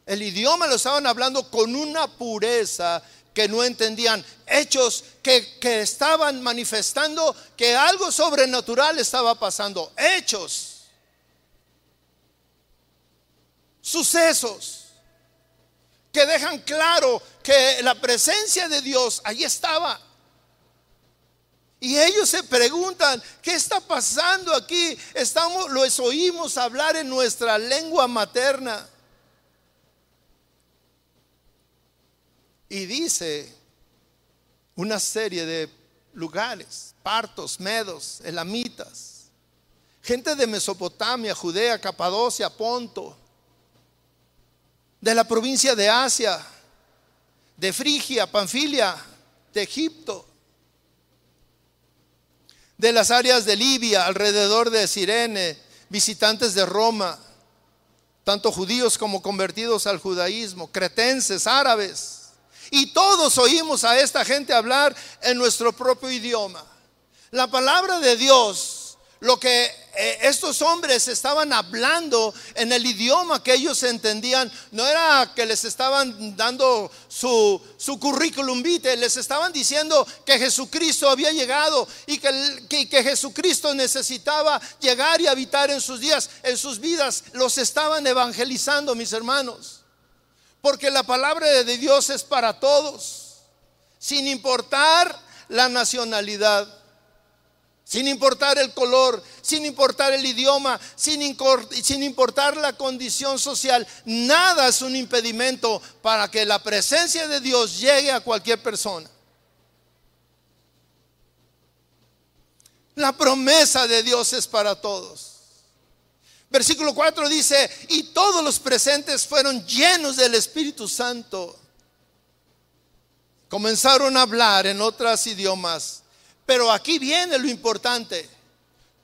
el idioma lo estaban hablando con una pureza que no entendían. Hechos que, estaban manifestando que algo sobrenatural estaba pasando. Hechos. Sucesos que dejan claro que la presencia de Dios allí estaba. Y ellos se preguntan, ¿qué está pasando aquí? Estamos, los oímos hablar en nuestra lengua materna. Y dice una serie de lugares, partos, medos, elamitas, gente de Mesopotamia, Judea, Capadocia, Ponto, de la provincia de Asia, de Frigia, Panfilia, de Egipto, de las áreas de Libia, alrededor de Sirene, visitantes de Roma, tanto judíos como convertidos al judaísmo, cretenses, árabes. Y todos oímos a esta gente hablar en nuestro propio idioma. La palabra de Dios lo que eh, estos hombres estaban hablando en el idioma que ellos entendían, no era que les estaban dando su, su currículum vitae, les estaban diciendo que Jesucristo había llegado y que, que, que Jesucristo necesitaba llegar y habitar en sus días, en sus vidas. Los estaban evangelizando, mis hermanos. Porque la palabra de Dios es para todos, sin importar la nacionalidad sin importar el color, sin importar el idioma, sin, importar la condición social. Nada es un impedimento para que la presencia de Dios llegue a cualquier persona. La promesa de Dios es para todos. Versículo 4 dice, y todos los presentes fueron llenos del Espíritu Santo. Comenzaron a hablar en otros idiomas pero aquí viene lo importante.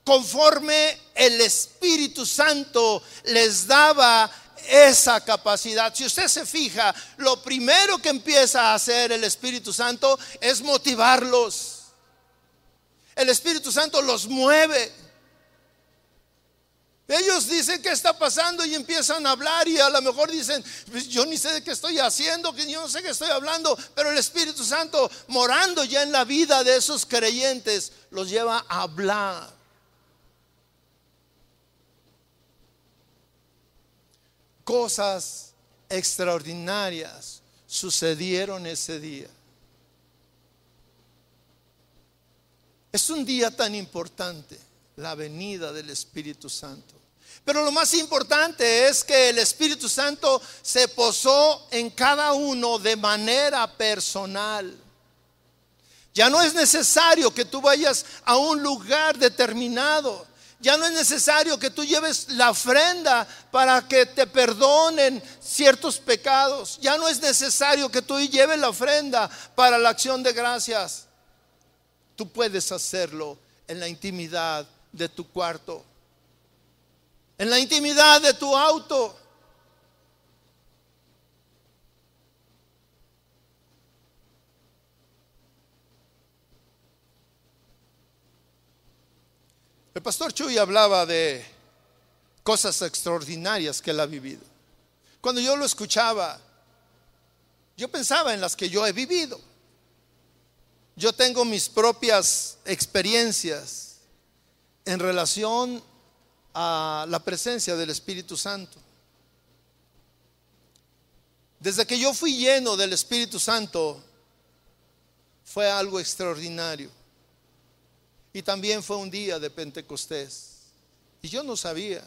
Conforme el Espíritu Santo les daba esa capacidad. Si usted se fija, lo primero que empieza a hacer el Espíritu Santo es motivarlos. El Espíritu Santo los mueve. Ellos dicen qué está pasando y empiezan a hablar y a lo mejor dicen, pues yo ni sé de qué estoy haciendo, que yo no sé qué estoy hablando, pero el Espíritu Santo morando ya en la vida de esos creyentes los lleva a hablar. Cosas extraordinarias sucedieron ese día. Es un día tan importante la venida del Espíritu Santo. Pero lo más importante es que el Espíritu Santo se posó en cada uno de manera personal. Ya no es necesario que tú vayas a un lugar determinado. Ya no es necesario que tú lleves la ofrenda para que te perdonen ciertos pecados. Ya no es necesario que tú lleves la ofrenda para la acción de gracias. Tú puedes hacerlo en la intimidad de tu cuarto, en la intimidad de tu auto. El pastor Chuy hablaba de cosas extraordinarias que él ha vivido. Cuando yo lo escuchaba, yo pensaba en las que yo he vivido. Yo tengo mis propias experiencias en relación a la presencia del Espíritu Santo. Desde que yo fui lleno del Espíritu Santo, fue algo extraordinario. Y también fue un día de Pentecostés. Y yo no sabía.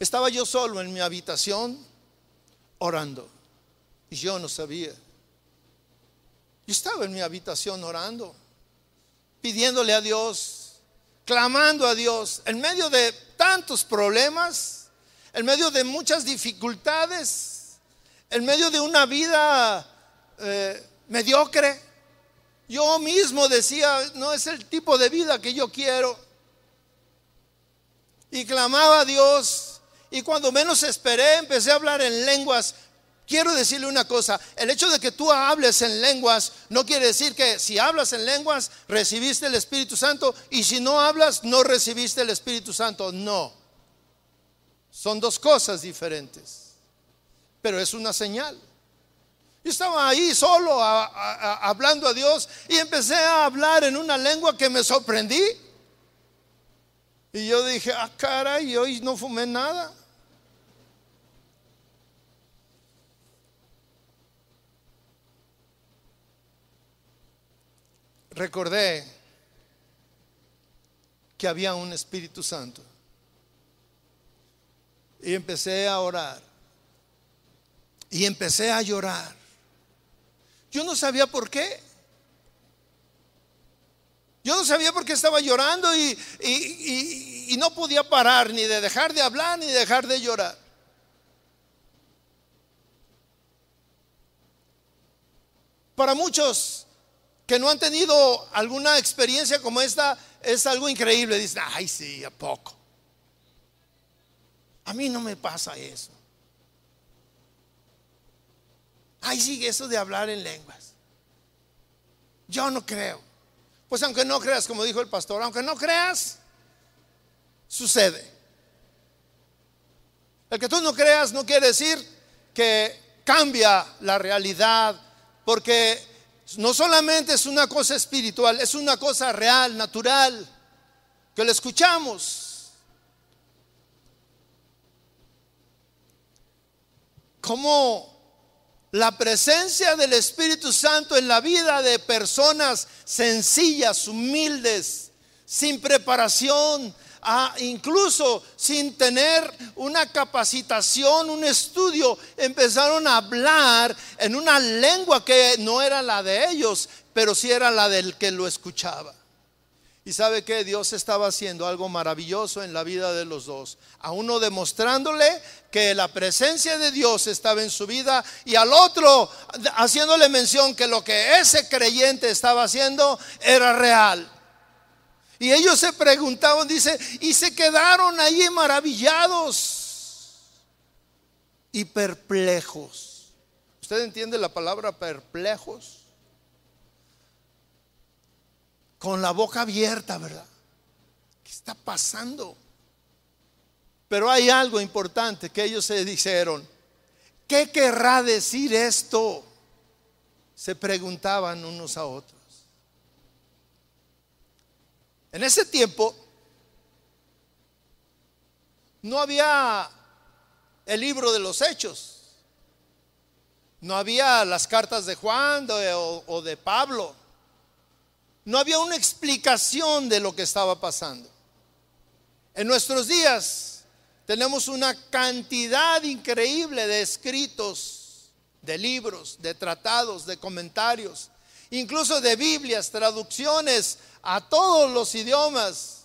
Estaba yo solo en mi habitación orando. Y yo no sabía. Yo estaba en mi habitación orando pidiéndole a Dios, clamando a Dios, en medio de tantos problemas, en medio de muchas dificultades, en medio de una vida eh, mediocre. Yo mismo decía, no es el tipo de vida que yo quiero. Y clamaba a Dios. Y cuando menos esperé, empecé a hablar en lenguas Quiero decirle una cosa, el hecho de que tú hables en lenguas no quiere decir que si hablas en lenguas recibiste el Espíritu Santo y si no hablas no recibiste el Espíritu Santo. No. Son dos cosas diferentes. Pero es una señal. Yo estaba ahí solo hablando a Dios y empecé a hablar en una lengua que me sorprendí. Y yo dije, ah, caray, hoy no fumé nada. Recordé que había un Espíritu Santo. Y empecé a orar. Y empecé a llorar. Yo no sabía por qué. Yo no sabía por qué estaba llorando y, y, no podía parar ni de dejar de hablar ni de dejar de llorar. Para muchos que no han tenido alguna experiencia como esta, es algo increíble. Dicen, ay, sí, ¿a poco? A mí no me pasa eso. Ay, sigue eso de hablar en lenguas. Yo no creo. Pues aunque no creas, como dijo el pastor, aunque no creas, sucede. El que tú no creas no quiere decir que cambia la realidad, porque no solamente es una cosa espiritual, es una cosa real, natural, que lo escuchamos. Como la presencia del Espíritu Santo en la vida de personas sencillas, humildes, sin preparación, incluso sin tener una capacitación, un estudio, empezaron a hablar en una lengua que no era la de ellos, pero sí era la del que lo escuchaba. Y sabe que Dios estaba haciendo algo maravilloso en la vida de los dos. A uno demostrándole que la presencia de Dios estaba en su vida y al otro haciéndole mención que lo que ese creyente estaba haciendo era real. Y ellos se preguntaban, dice, y se quedaron ahí maravillados y perplejos. ¿Usted entiende la palabra perplejos? Con la boca abierta, ¿verdad? ¿Qué está pasando? Pero hay algo importante que ellos se dijeron. ¿Qué querrá decir esto? Se preguntaban unos a otros. En ese tiempo no había el libro de los hechos, no había las cartas de Juan o, de Pablo, no había una explicación de lo que estaba pasando. En nuestros días tenemos una cantidad increíble de escritos, de libros, de tratados, de comentarios, incluso de Biblias, traducciones a todos los idiomas.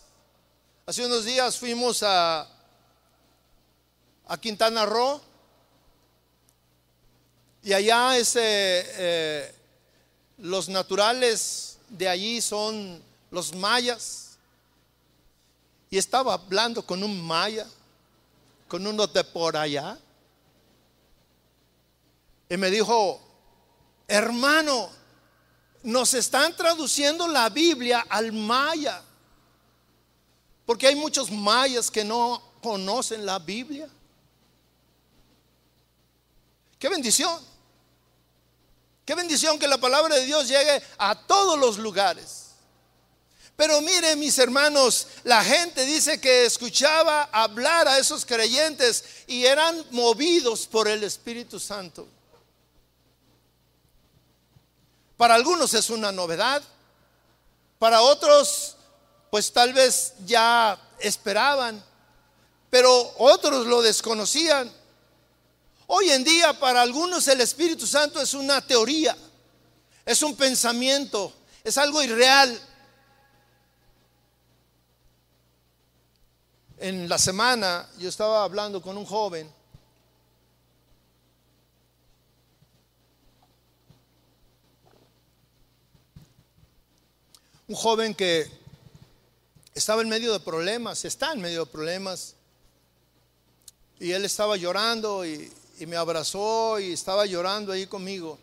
Hace unos días fuimos a, a Quintana Roo y allá ese, eh, los naturales de allí son los mayas. Y estaba hablando con un maya, con uno de por allá. Y me dijo, hermano, nos están traduciendo la Biblia al maya. Porque hay muchos mayas que no conocen la Biblia. Qué bendición. Qué bendición que la palabra de Dios llegue a todos los lugares. Pero miren mis hermanos, la gente dice que escuchaba hablar a esos creyentes y eran movidos por el Espíritu Santo. Para algunos es una novedad, para otros pues tal vez ya esperaban, pero otros lo desconocían. Hoy en día para algunos el Espíritu Santo es una teoría, es un pensamiento, es algo irreal. En la semana yo estaba hablando con un joven un joven que estaba en medio de problemas, está en medio de problemas, y él estaba llorando y, me abrazó y estaba llorando ahí conmigo.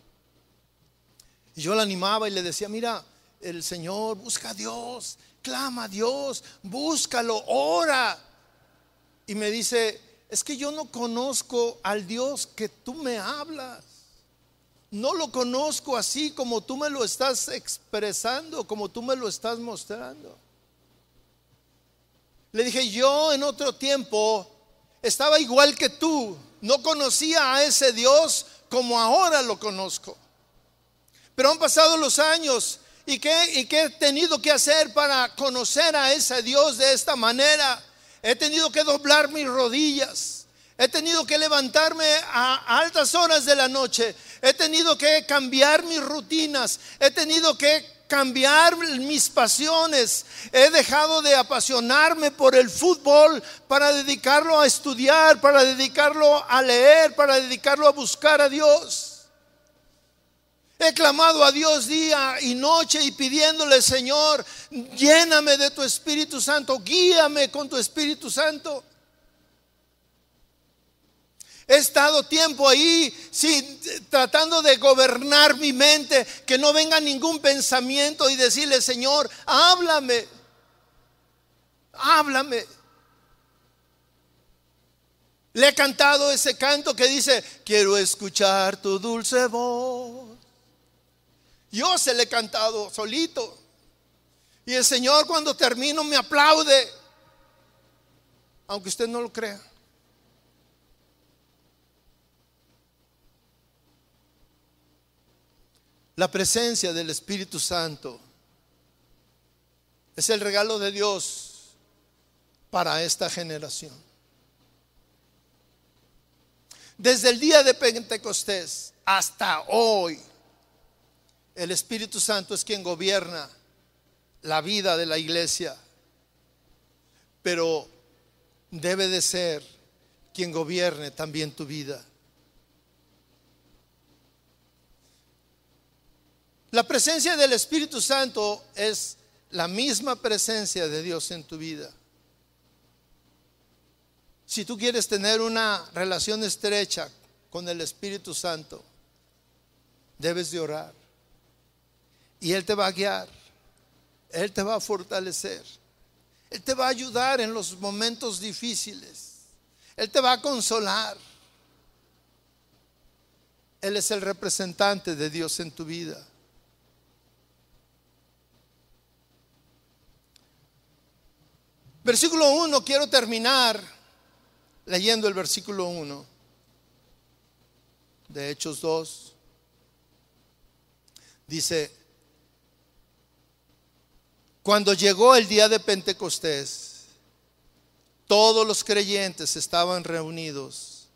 Y yo le animaba y le decía, mira, el Señor, busca a Dios, clama a Dios, búscalo, ora. Y me dice, es que yo no conozco al Dios que tú me hablas no lo conozco así como tú me lo estás expresando, como tú me lo estás mostrando. Le dije, yo en otro tiempo estaba igual que tú, no conocía a ese Dios como ahora lo conozco. Pero han pasado los años y qué, y qué he tenido que hacer para conocer a ese Dios de esta manera. He tenido que doblar mis rodillas. He tenido que levantarme a altas horas de la noche. He tenido que cambiar mis rutinas. He tenido que cambiar mis pasiones. He dejado de apasionarme por el fútbol para dedicarlo a estudiar, para dedicarlo a leer, para dedicarlo a buscar a Dios. He clamado a Dios día y noche y pidiéndole, Señor, lléname de tu Espíritu Santo, guíame con tu Espíritu Santo. He estado tiempo ahí tratando de gobernar mi mente, que no venga ningún pensamiento y decirle, Señor, háblame, háblame. Le he cantado ese canto que dice, quiero escuchar tu dulce voz. Yo se le he cantado solito. Y el Señor cuando termino me aplaude, aunque usted no lo crea. La presencia del Espíritu Santo es el regalo de Dios para esta generación. Desde el día de Pentecostés hasta hoy, el Espíritu Santo es quien gobierna la vida de la iglesia, pero debe de ser quien gobierne también tu vida. La presencia del Espíritu Santo es la misma presencia de Dios en tu vida. Si tú quieres tener una relación estrecha con el Espíritu Santo, debes de orar. Y Él te va a guiar. Él te va a fortalecer. Él te va a ayudar en los momentos difíciles. Él te va a consolar. Él es el representante de Dios en tu vida. Versículo 1, quiero terminar leyendo el versículo 1 de Hechos 2. Dice, cuando llegó el día de Pentecostés, todos los creyentes estaban reunidos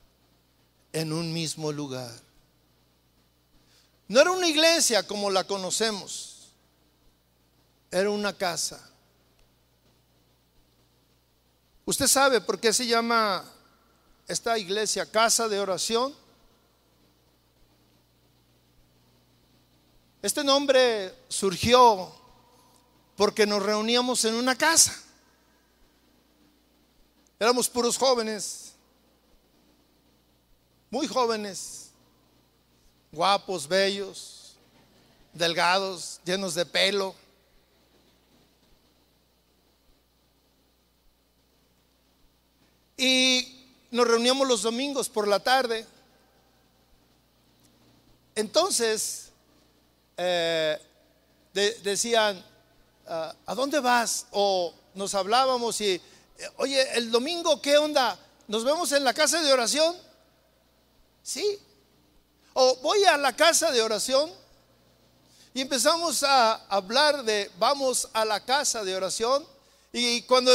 en un mismo lugar. No era una iglesia como la conocemos, era una casa. ¿Usted sabe por qué se llama esta iglesia casa de oración? Este nombre surgió porque nos reuníamos en una casa. Éramos puros jóvenes, muy jóvenes, guapos, bellos, delgados, llenos de pelo. Y nos reuníamos los domingos por la tarde. Entonces, eh, decían, ah, ¿a dónde vas? O nos hablábamos y, oye, el domingo, ¿qué onda? ¿Nos vemos en la casa de oración? Sí. O voy a la casa de oración y empezamos a hablar de, vamos a la casa de oración. Y cuando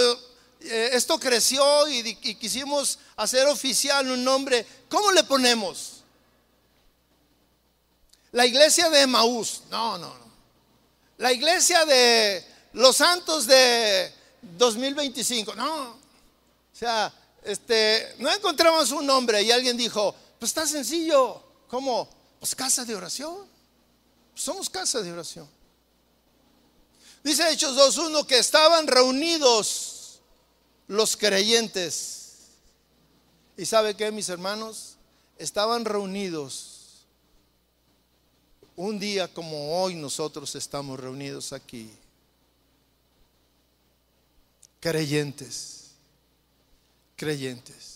eh, esto creció y, quisimos hacer oficial un nombre. ¿Cómo le ponemos? La iglesia de Maús. No, no, no. La iglesia de los santos de 2025. No. O sea, este, no encontramos un nombre y alguien dijo, pues está sencillo. ¿Cómo? Pues casa de oración. Somos casa de oración. Dice Hechos 2.1 que estaban reunidos los creyentes. ¿Y sabe que mis hermanos? Estaban reunidos un día como hoy nosotros estamos reunidos aquí. Creyentes, creyentes.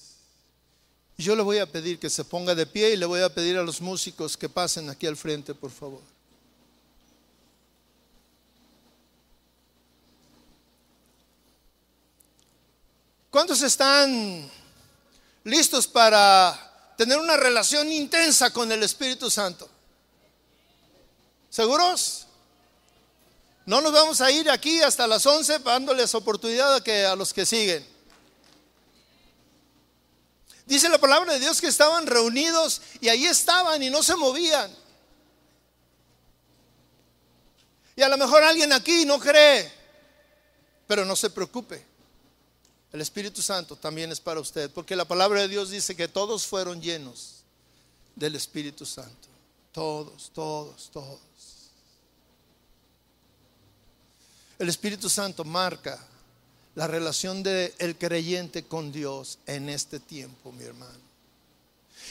Yo le voy a pedir que se ponga de pie y le voy a pedir a los músicos que pasen aquí al frente, por favor. ¿Cuántos están listos para tener una relación intensa con el Espíritu Santo? ¿Seguros? No nos vamos a ir aquí hasta las 11 dándoles oportunidad a, que, a los que siguen. Dice la palabra de Dios que estaban reunidos y ahí estaban y no se movían. Y a lo mejor alguien aquí no cree, pero no se preocupe. El Espíritu Santo también es para usted, porque la palabra de Dios dice que todos fueron llenos del Espíritu Santo. Todos, todos, todos. El Espíritu Santo marca la relación del el creyente con Dios en este tiempo, mi hermano.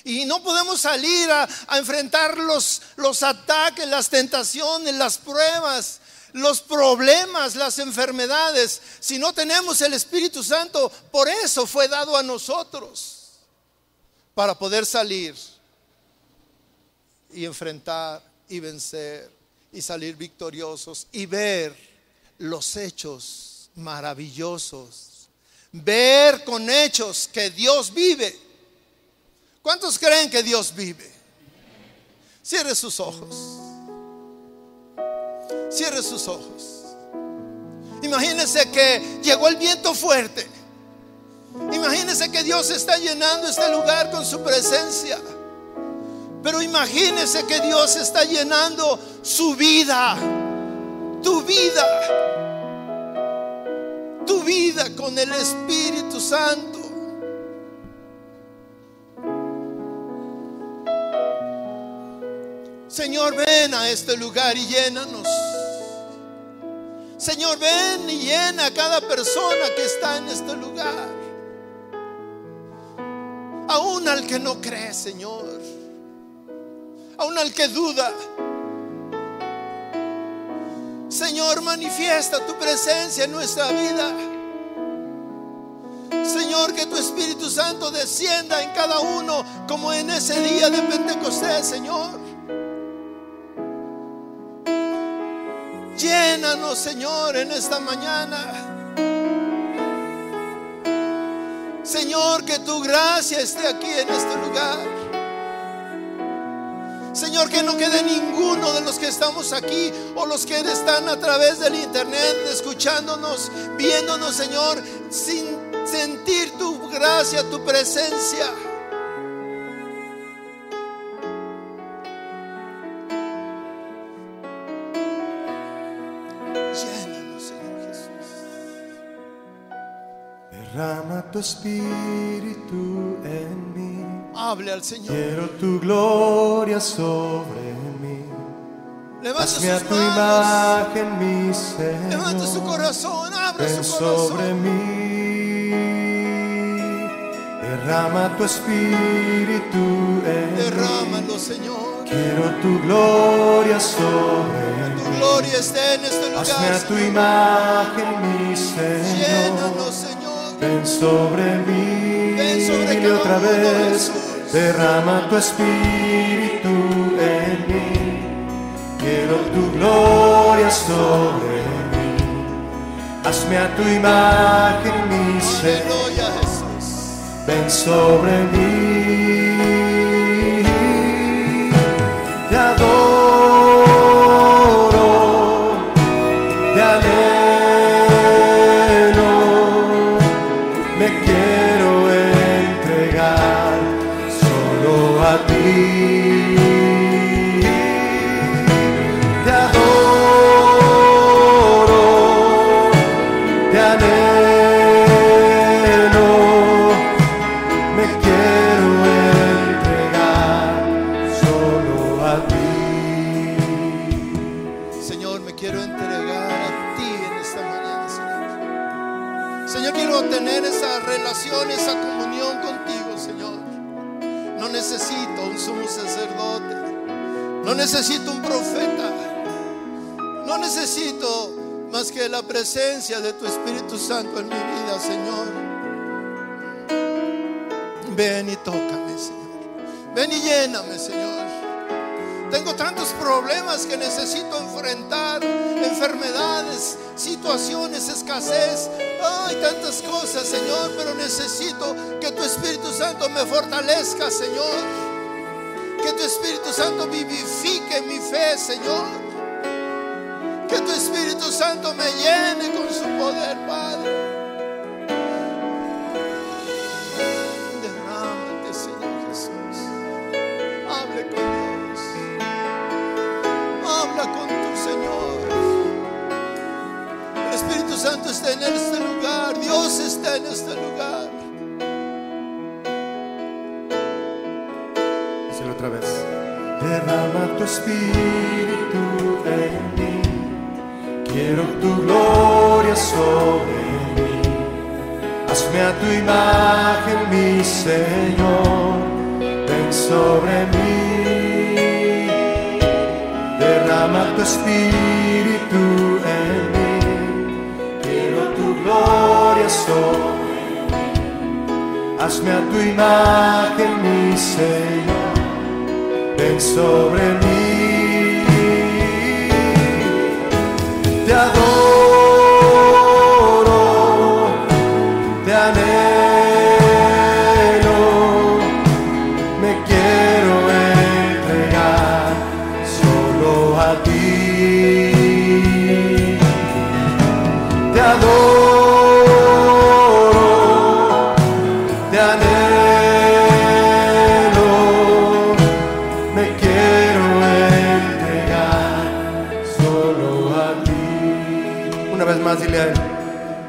Y no podemos salir a, enfrentar los, los ataques, las tentaciones, las pruebas, los problemas, las enfermedades, si no tenemos el Espíritu Santo. Por eso fue dado a nosotros, para poder salir y enfrentar y vencer y salir victoriosos y ver los hechos maravillosos. Ver con hechos que Dios vive ¿Cuántos creen que Dios vive? Cierre sus ojos. Cierre sus ojos. Imagínense que llegó el viento fuerte. Imagínense que Dios está llenando este lugar con su presencia. Pero imagínense que Dios está llenando su vida, tu vida, tu vida con el Espíritu Santo. Señor, ven a este lugar y llénanos. Señor, ven y llena a cada persona que está en este lugar. Aún al que no cree, Señor. Aún al que duda. Señor, manifiesta tu presencia en nuestra vida. Señor, que tu Espíritu Santo descienda en cada uno como en ese día de Pentecostés, Señor. Señor, en esta mañana. Señor, que tu gracia esté aquí en este lugar. Señor, que no quede ninguno de los que estamos aquí o los que están a través del internet escuchándonos, viéndonos, Señor, sin sentir tu gracia, tu presencia. Tu espíritu en mí. Hable al Señor. Quiero tu gloria sobre mí. Levanta Hazme a tu imagen, mi Señor. Levanta su corazón, abre su corazón. sobre mí. Derrama tu espíritu en Derrámalo, Señor. Quiero tu gloria sobre mí. Tu gloria esté en este lugar. Hazme a tu imagen, mi Señor. Llénanos, Señor. Ven sobre mí Ven y otra vez derrama tu espíritu en mí. Quiero tu gloria sobre mí. Hazme a tu imagen, mi Señor. Ven sobre mí. Te necesito necesito más que la presencia de tu Espíritu Santo en mi vida, Señor. Ven y tócame, Señor. Ven y lléname, Señor. Tengo tantos problemas que necesito enfrentar, enfermedades, situaciones, escasez. Hay tantas cosas, Señor, pero necesito que tu Espíritu Santo me fortalezca, Señor. Que tu Espíritu Santo vivifique mi fe, Señor. Que tu Espíritu Santo me llene con su poder, Padre. Derrámate, Señor Jesús. Hable con Dios. Habla con tu Señor. El Espíritu Santo está en este lugar. Dios está en este lugar. Decirlo otra vez. Derrama tu Espíritu. En Quiero tu gloria sobre mí. Hazme a tu imagen, mi Señor. Ven sobre mí. Derrama tu espíritu en mí. Quiero tu gloria sobre mí. Hazme a tu imagen, mi Señor. Ven sobre mí. Te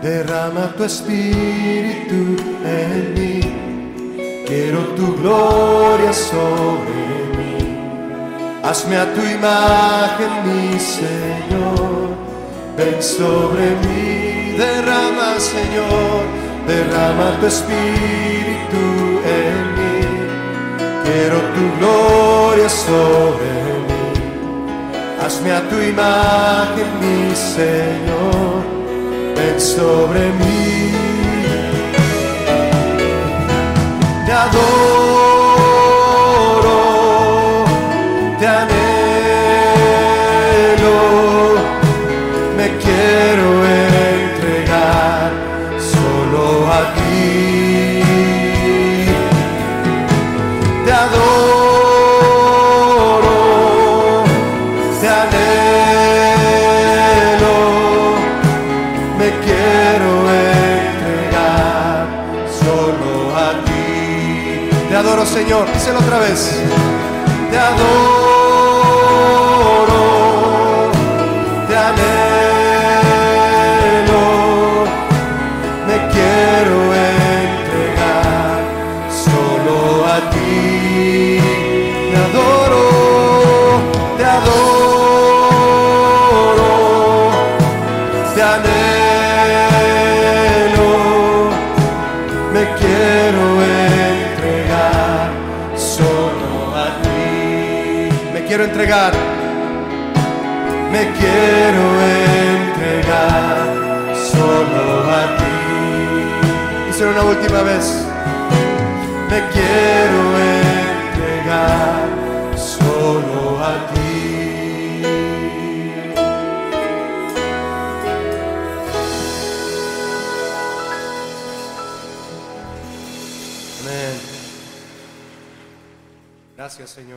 derrama tu espíritu en mí, quiero tu gloria sobre mí. Hazme a tu imagen, mi Señor, ven sobre mí, derrama, Señor, derrama tu espíritu en mí. Quiero tu gloria sobre mí. Hazme a tu imagen, mi Señor, ven sobre mí. Te adoro, Señor, díselo otra vez. Me quiero entregar solo a ti. Díselo una última vez. Me quiero entregar solo a ti. Amén. Gracias, Señor.